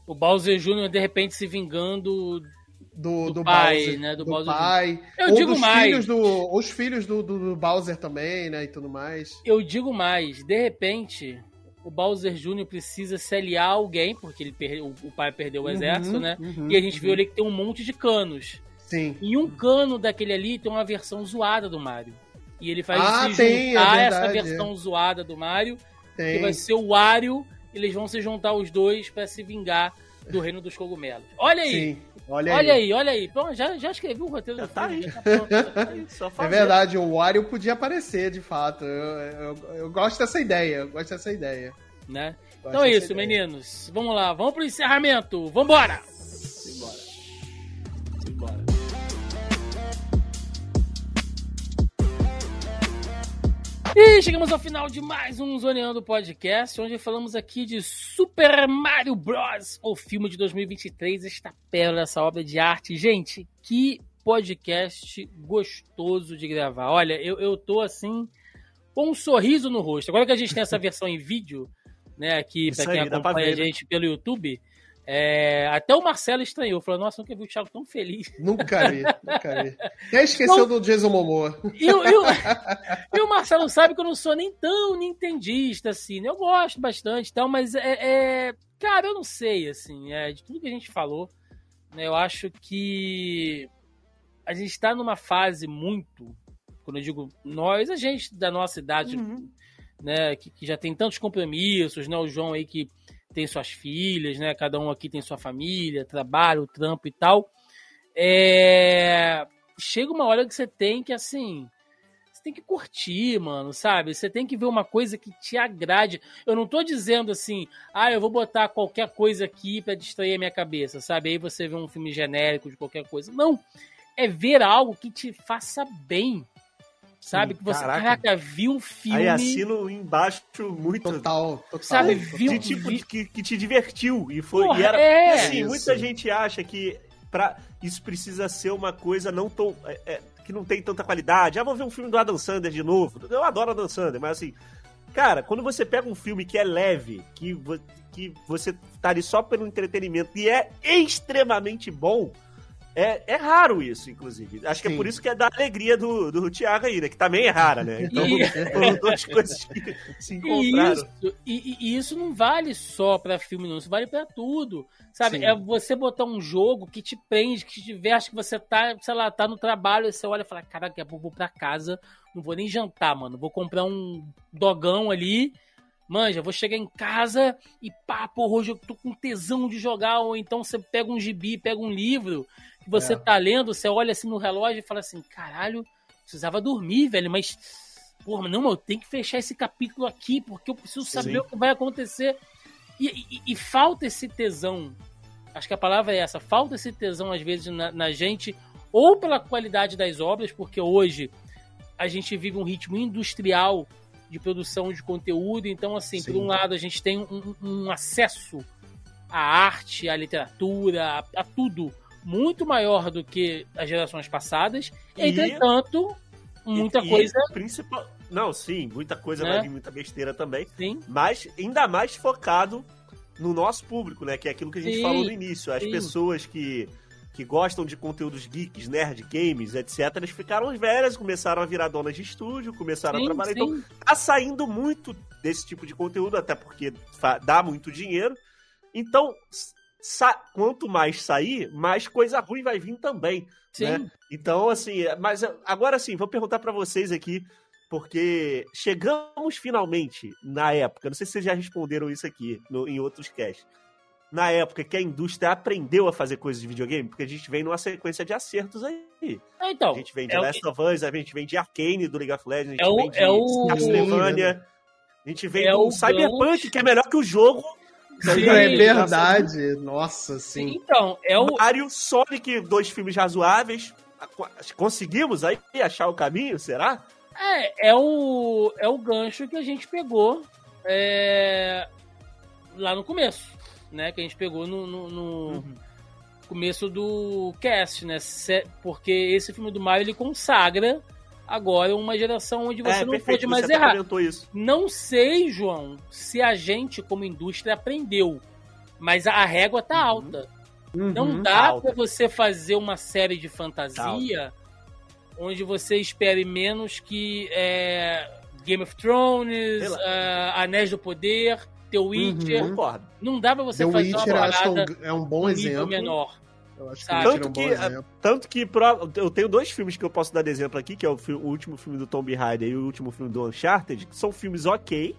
O Bowser Jr. de repente se vingando. Do, Do do, pai, Bowser, né, do do, Bowser pai. Eu Ou digo mais. filhos do, os filhos do, do, Bowser também, né? E tudo mais. Eu digo mais, de repente, o Bowser Jr. precisa se aliar a alguém, porque ele perde- o, o pai perdeu o exército, Uhum, né? uhum, e a gente uhum. viu ali que tem um monte de canos. Sim. E um cano daquele ali tem uma versão zoada do Mario. E ele vai Ah, se tem, é juntar a essa verdade, versão zoada do Mario, que Tem. vai ser o Wario. Eles vão se juntar os dois pra se vingar do reino dos cogumelos. Olha aí! Sim. Olha, Olha aí. aí, olha aí. Pronto, já, já escrevi o roteiro Já do tá filme. aí. já pronto, já tá aí. Só É verdade, o Wario podia aparecer, de fato. Eu, eu, eu gosto dessa ideia. Eu gosto dessa ideia. Né? Gosto Então é isso, ideia. meninos. Vamos lá, vamos pro encerramento. Vambora! E chegamos ao final de mais um Zoneando Podcast, onde falamos aqui de Super Mario Bros., o filme de 2023, esta pérola, essa obra de arte. Gente, que podcast gostoso de gravar. Olha, eu, eu tô assim, com um sorriso no rosto. Agora que a gente tem essa versão em vídeo, né, aqui, Isso pra quem aí, acompanha a né? gente pelo YouTube, é, até o Marcelo estranhou, falou, nossa, nunca vi o Thiago tão feliz. Nunca vi, nunca vi. [LAUGHS] Até esqueceu do Jason Momoa. E, o- e o- [LAUGHS] e o Marcelo sabe que eu não sou nem tão nintendista, assim, né? Eu gosto bastante e tal, mas é, é- Cara, eu não sei, assim, é, de tudo que a gente falou, né? Eu acho que a gente tá numa fase muito. Quando eu digo nós, a gente da nossa idade, né? Que, que já tem tantos compromissos, né? O João aí que tem suas filhas, né? Cada um aqui tem sua família, trabalho, trampo e tal. É... Chega uma hora que você tem que, assim, você tem que curtir, mano, sabe? Você tem que ver uma coisa que te agrade. Eu não tô dizendo assim, ah, eu vou botar qualquer coisa aqui pra distrair a minha cabeça, sabe? Aí você vê um filme genérico de qualquer coisa. Não. É ver algo que te faça bem. Sabe? Sim, que você, caraca. caraca, viu um filme. Aí assino embaixo muito. Total, total. Sabe, total. viu- de tipo de- que, que te divertiu. E foi. Porra, e era, é. assim, Isso. muita gente acha que pra, isso precisa ser uma coisa não tão. é, é, que não tem tanta qualidade. Ah, vou ver um filme do Adam Sandler de novo. Eu adoro Adam Sandler, mas assim. Cara, quando você pega um filme que é leve, que, que você tá ali só pelo entretenimento e é extremamente bom, É, é raro isso, inclusive. Acho que Sim. é por isso que é da alegria do, do Thiago aí, né? Que também é rara, né? [LAUGHS] Então, E- [LAUGHS] foram duas coisas que se E encontraram. isso, e, e- e isso não vale só pra filme, não. Isso vale pra tudo. Sabe? Sim. É você botar um jogo que te prende, que te diverte, que você tá, sei lá, tá no trabalho, e você olha e fala, caraca, eu vou pra casa, não vou nem jantar, mano. Vou comprar um dogão ali. Manja, vou chegar em casa e pá, porra, hoje eu tô com tesão de jogar. Ou então você pega um gibi, pega um livro você É. tá lendo, você olha assim no relógio e fala assim, caralho, precisava dormir, velho, mas. Porra, não, eu tenho que fechar esse capítulo aqui, porque eu preciso saber Sim. o que vai acontecer. E, e- e falta esse tesão. Acho que a palavra é essa. Falta esse tesão, às vezes, na, na gente, ou pela qualidade das obras, porque hoje a gente vive um ritmo industrial de produção de conteúdo. Então, assim, Sim. por um lado, a gente tem um, um acesso à arte, à literatura, a, a tudo muito maior do que as gerações passadas. E- Entretanto, muita E- e coisa, Principal... Não, sim, muita coisa Né? vai vir, muita besteira também. sim. Mas ainda mais focado no nosso público, né? Que é aquilo que a gente Sim, falou no início. As sim. pessoas que, que gostam de conteúdos geeks, nerd, games, etc., elas ficaram velhas, começaram a virar donas de estúdio, começaram a sim, trabalhar. Então, tá saindo muito desse tipo de conteúdo, até porque dá muito dinheiro. Então, quanto mais sair, mais coisa ruim vai vir também. Sim. né? Então, assim, mas agora sim, vou perguntar pra vocês aqui, porque chegamos finalmente na época, não sei se vocês já responderam isso aqui no- em outros casts, na época que a indústria aprendeu a fazer coisas de videogame, porque a gente vem numa sequência de acertos aí. Ah, Então, A gente vem de é o- Last of Us, a gente vem de Arcane do League of Legends, a gente É o- vem de é o- Castlevania, a gente vem É do o Cyberpunk, gancho. que é melhor que o jogo. Sim. É verdade. Nossa, sim. Então, é o, Mario, Sonic, dois filmes razoáveis. Conseguimos aí achar o caminho, será? É, é o, é o gancho que a gente pegou é, lá no começo, né? Que a gente pegou no, no- no Uhum. começo do cast, né? Porque esse filme do Mario, ele consagra agora uma geração onde você é, não perfeito, pode mais errar. Não sei, João, se a gente, como indústria, aprendeu. Mas a régua tá Uhum. alta. Não Uhum. dá alta. pra você fazer uma série de Tá fantasia onde você espere menos que é, Game of Thrones, é, Anéis do Poder, The Witcher. Uhum. Concordo. Não dá pra você The fazer Witcher uma acho que é parada um, é um bom exemplo. menor. Eu acho que Sabe? É um Tanto que. Tanto que pro- eu tenho dois filmes que eu posso dar de exemplo aqui, que é o, fi- o último filme do Tomb Raider e o último filme do Uncharted, que são filmes ok,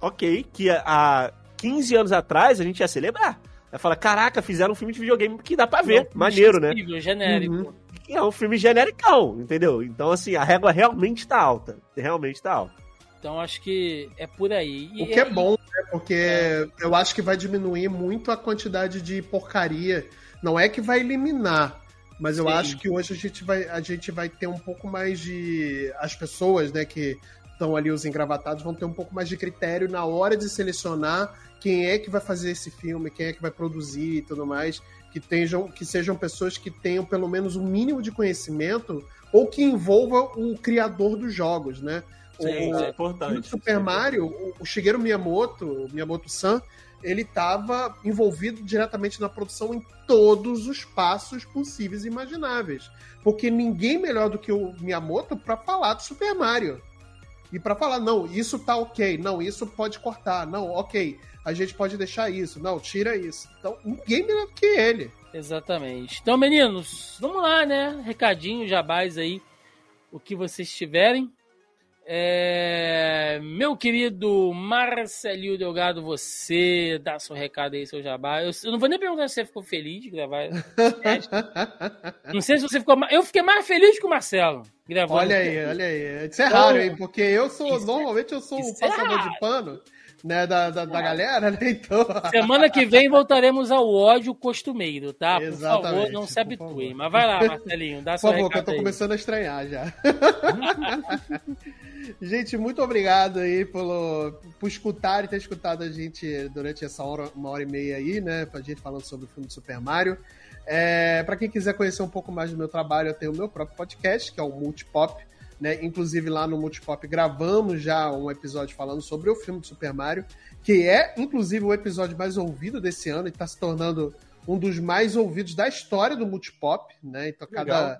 ok, que há 15 anos atrás a gente ia celebrar. Ia falar, caraca, fizeram um filme de videogame que dá pra ver, Não, maneiro, né? genérico. Uhum. É um filme genericão, entendeu? Então, assim, a régua realmente tá alta. Realmente tá alta. Então acho que é por aí. E O que é bom, né? Porque eu acho que vai diminuir muito a quantidade de porcaria. Não é que vai eliminar, mas eu Sim. acho que hoje a gente vai, a gente vai ter um pouco mais de. As pessoas, né, que estão ali, os engravatados, vão ter um pouco mais de critério na hora de selecionar quem é que vai fazer esse filme, quem é que vai produzir e tudo mais. Que, tenham, que sejam pessoas que tenham pelo menos um mínimo de conhecimento ou que envolva o criador dos jogos, né? Sim, O- é no importante. Super Mario, o- o Shigeru Miyamoto, o Miyamoto-san, ele estava envolvido diretamente na produção em todos os passos possíveis e imagináveis. Porque ninguém melhor do que o Miyamoto para falar do Super Mario. E para falar, não, isso tá ok, não, isso pode cortar, não, ok, a gente pode deixar isso, não, tira isso. Então, ninguém melhor do que ele. Exatamente. Então, meninos, vamos lá, né? Recadinho, jabás aí, o que vocês tiverem. É, Meu querido Marcelinho Delgado, você dá seu recado aí, seu jabá. Eu, eu não vou nem perguntar se você ficou feliz de gravar. [LAUGHS] não sei se você ficou. Eu fiquei mais feliz que o Marcelo gravando. Olha aí, olha aí. Isso é Então, raro, hein? Porque eu sou, é- normalmente eu sou o é passador raro. de pano, né, da, da, da galera, né? [LAUGHS] Então. Semana que vem voltaremos ao ódio costumeiro, tá? Por favor, Exatamente, não se por habituem. favor. Mas vai lá, Marcelinho, dá Por seu favor, que eu tô aí. começando a estranhar já. [LAUGHS] gente, muito obrigado aí pelo, por escutar e ter escutado a gente durante essa hora, uma hora e meia aí, né? Pra gente falando sobre o filme do Super Mario. É, para quem quiser conhecer um pouco mais do meu trabalho, eu tenho o meu próprio podcast, que é o Multipop. Né? Inclusive lá no Multipop gravamos já um episódio falando sobre o filme do Super Mario, que é inclusive o episódio mais ouvido desse ano e está se tornando um dos mais ouvidos da história do Multipop, né? Então, cada,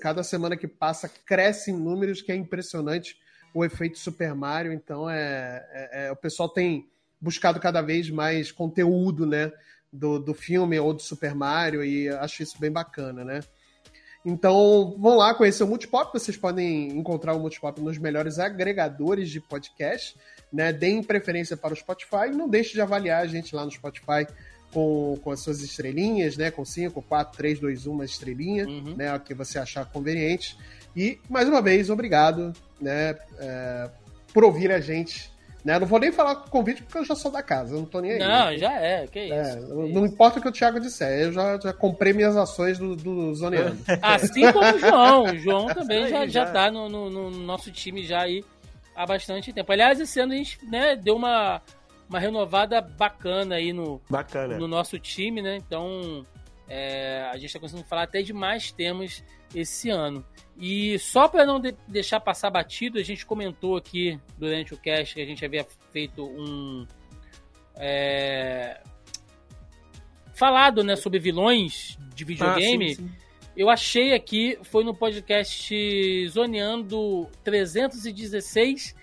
cada semana que passa cresce em números, que é impressionante o efeito Super Mario. Então, é, é, é o pessoal tem buscado cada vez mais conteúdo, né? Do, do filme ou do Super Mario, e acho isso bem bacana, né? Então, vão lá conhecer o Multipop. Vocês podem encontrar o Multipop nos melhores agregadores de podcast. Né? Deem preferência para o Spotify. Não deixe de avaliar a gente lá no Spotify com, com as suas estrelinhas, né? Com 5, 4, 3, 2, 1, uma estrelinha, uhum. né? O que você achar conveniente. E, mais uma vez, obrigado né? É, por ouvir a gente né? Não vou nem falar com o convite porque eu já sou da casa, eu não tô nem aí. Não, já é, que é, isso. É, não importa o que o Thiago disser, eu já, já comprei minhas ações do, do Zoneano. [LAUGHS] Assim como o João. O João também já, já tá no, no, no, nosso time já aí há bastante tempo. Aliás, esse ano a gente né, deu uma, uma renovada bacana aí no, bacana. no nosso time, né? Então é, a gente está conseguindo falar até de mais temas esse ano. E só para não de deixar passar batido, a gente comentou aqui durante o cast que a gente havia feito um. É, falado né, sobre vilões de videogame. Ah, sim, sim. Eu achei aqui, foi no podcast Zoneando 316,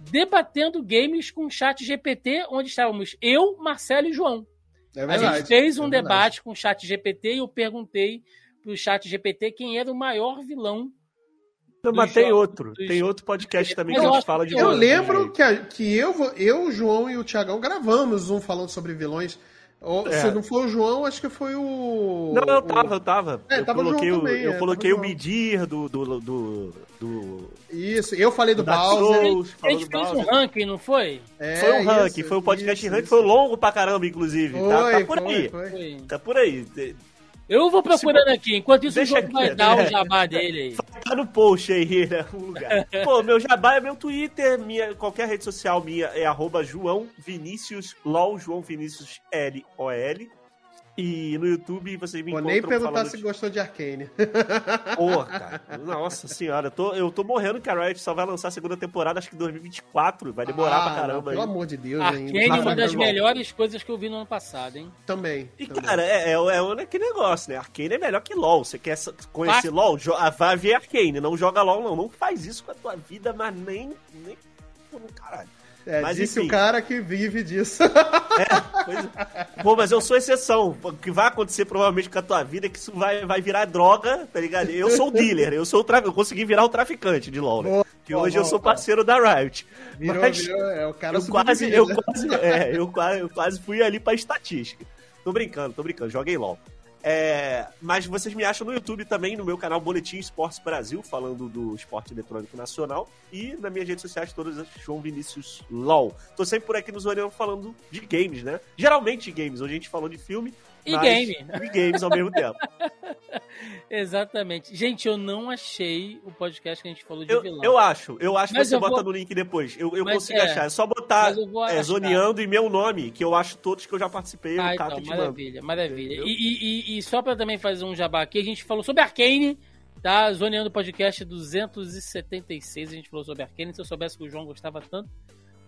debatendo games com chat GPT, onde estávamos eu, Marcelo e João. É verdade, a gente fez um é debate com o chat GPT e eu perguntei pro chat GPT quem era o maior vilão não, mas tem outro. Tem outro podcast também que a gente fala de Eu lembro que, a, que eu, eu, o João e o Tiagão gravamos um falando sobre vilões. Ou, é. Se não foi o João, acho que foi o. Não, eu tava, eu tava. É, eu tava coloquei, o, também, eu é, coloquei o Medir do, do, do, do, Isso, eu falei do, do Bowser. A gente fez um ranking, não foi? É, foi um ranking, foi um podcast isso, ranking, isso. foi longo pra caramba, inclusive. Foi, tá, tá, por foi, aí. Foi. Tá por aí. Eu vou procurando aqui, enquanto isso Deixa o João vai dar o jabá dele aí. Tá no post aí, né? Um lugar. [LAUGHS] Pô, meu jabá é meu Twitter, minha, qualquer rede social minha é arroba João Vinícius LOL, João Vinícius L-O-L. E no YouTube vocês me Vou nem perguntar se de... gostou de Arcane. Porra, [LAUGHS] cara. Nossa senhora, eu tô, eu tô morrendo que a Riot só vai lançar a segunda temporada, acho que em 2024. Vai demorar ah, pra caramba. Não, pelo amor de Deus, Arcane é uma das melhores coisas que eu vi no ano passado, hein? Também. E, também. cara, é, é, é aquele negócio, né? Arcane é melhor que LOL. Você quer conhecer Faz... LOL? Vai ver Arcane. Não joga LOL, não. Não faz isso com a tua vida, mas nem. nem... Caralho. É, mas, disse enfim. o cara que vive disso. É, pois, é. Pô, mas eu sou exceção. O que vai acontecer provavelmente com a tua vida é que isso vai, vai virar droga, tá ligado? Eu sou o dealer, eu sou o tra... eu consegui virar o traficante de LoL, né? que hoje eu sou parceiro da Riot. Virou, mas virou, é o cara eu quase, eu quase, é, eu quase, eu quase fui ali pra estatística. Tô brincando, tô brincando, joguei LoL. É, mas vocês me acham no YouTube também, no meu canal Boletim Esportes Brasil, falando do esporte eletrônico nacional. E nas minhas redes sociais todas, João Vinícius LOL. Tô sempre por aqui nos olhando falando de games, né? Geralmente games. Hoje a gente falou de filme, e game. E games ao mesmo tempo. [LAUGHS] Exatamente. Gente, eu não achei o podcast que a gente falou de eu, vilão. Eu acho. Eu acho mas que você bota vou... no link depois. Eu, eu consigo é, achar. É só botar é, zoneando e meu nome, que eu acho todos que eu já participei. Ah, então, maravilha, maravilha. E, e, e, só pra também fazer um jabá aqui, a gente falou sobre Arcane, tá? Zoneando podcast 276, a gente falou sobre Arcane. Se eu soubesse que o João gostava tanto,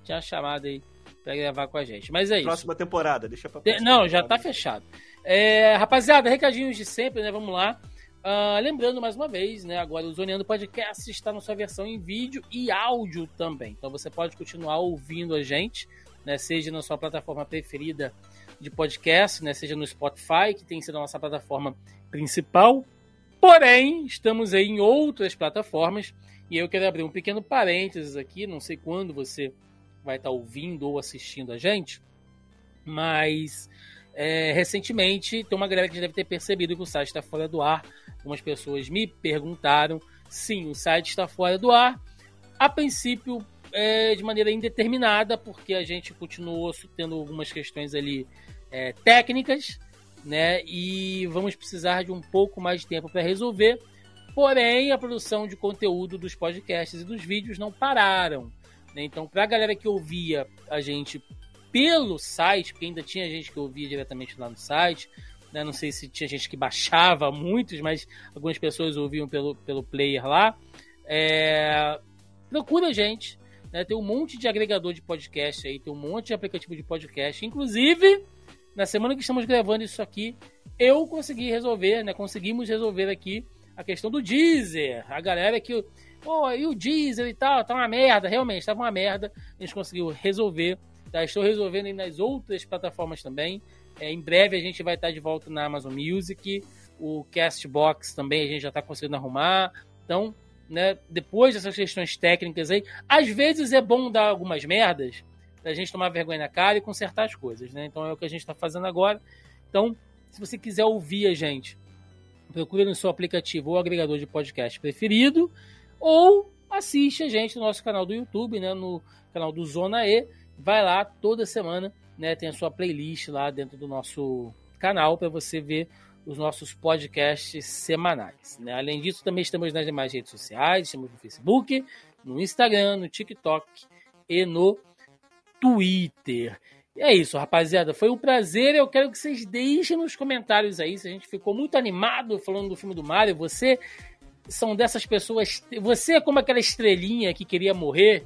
tinha chamado aí pra gravar com a gente. Mas é isso. Próxima temporada, deixa pra próxima Não, já tá fechado. É, rapaziada, recadinhos de sempre, né? Vamos lá. Uh, lembrando mais uma vez, né? Agora o Zoneando Podcast está na sua versão em vídeo e áudio também. Então você pode continuar ouvindo a gente, né? Seja na sua plataforma preferida de podcast, né? Seja no Spotify, que tem sido a nossa plataforma principal. Porém, estamos aí em outras plataformas. E eu quero abrir um pequeno parênteses aqui. Não sei quando você vai estar ouvindo ou assistindo a gente, mas é, recentemente tem uma galera que já deve ter percebido que o site está fora do ar. Algumas pessoas me perguntaram. Sim, o site está fora do ar. A princípio, é, de maneira indeterminada, porque a gente continuou tendo algumas questões ali é, técnicas, né? E vamos precisar de um pouco mais de tempo para resolver. Porém, a produção de conteúdo dos podcasts e dos vídeos não pararam. Né? Então, para a galera que ouvia a gente pelo site, porque ainda tinha gente que ouvia diretamente lá no site, né? não sei se tinha gente que baixava [LAUGHS] muitos, mas algumas pessoas ouviam pelo, pelo player lá. É... Procura a gente, né? tem um monte de agregador de podcast aí, tem um monte de aplicativo de podcast, inclusive na semana que estamos gravando isso aqui, eu consegui resolver, né? Conseguimos resolver aqui a questão do Deezer. A galera que. Pô, e o Deezer e tal, tá uma merda. Realmente, tava uma merda. A gente conseguiu resolver. Tá? Estou resolvendo aí nas outras plataformas também. É, em breve a gente vai estar de volta na Amazon Music. O Castbox também a gente já está conseguindo arrumar. Então, né, depois dessas questões técnicas aí, às vezes é bom dar algumas merdas, a gente tomar vergonha na cara e consertar as coisas, né? Então é o que a gente está fazendo agora. Então, se você quiser ouvir a gente, procure no seu aplicativo ou agregador de podcast preferido, ou assiste a gente no nosso canal do YouTube, né? No canal do Zona E. Vai lá toda semana, né? Tem a sua playlist lá dentro do nosso canal para você ver os nossos podcasts semanais. Né? Além disso, também estamos nas demais redes sociais, estamos no Facebook, no Instagram, no TikTok e no Twitter. E é isso, rapaziada. Foi um prazer. Eu quero que vocês deixem nos comentários aí se a gente ficou muito animado falando do filme do Mario. Você são dessas pessoas. Você é como aquela estrelinha que queria morrer,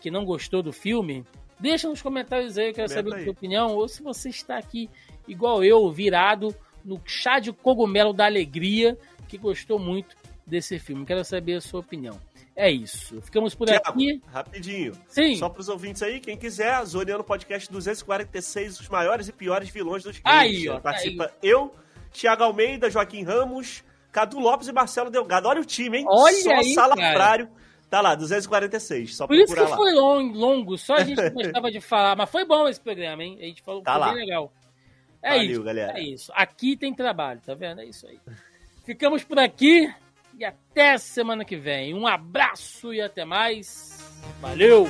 que não gostou do filme. Deixa nos comentários aí, eu quero saber a sua opinião. Ou se você está aqui, igual eu, virado no chá de cogumelo da alegria, que gostou muito desse filme. Quero saber a sua opinião. É isso. Ficamos por Tiago, aqui. Rapidinho. Sim. Só para os ouvintes aí, quem quiser, Zoniano Podcast 246, os maiores e piores vilões dos games. Aí, ó. Participa aí. eu, Tiago Almeida, Joaquim Ramos, Cadu Lopes e Marcelo Delgado. Olha o time, hein? Olha Só aí, salafrário. Tá lá, 246. Só Por isso que lá. foi longo, longo, só a gente [LAUGHS] gostava de falar. Mas foi bom esse programa, hein? A gente falou tá foi lá. bem legal. É Valeu, isso, galera. é isso. Aqui tem trabalho, tá vendo? É isso aí. Ficamos por aqui e até semana que vem. Um abraço e até mais. Valeu!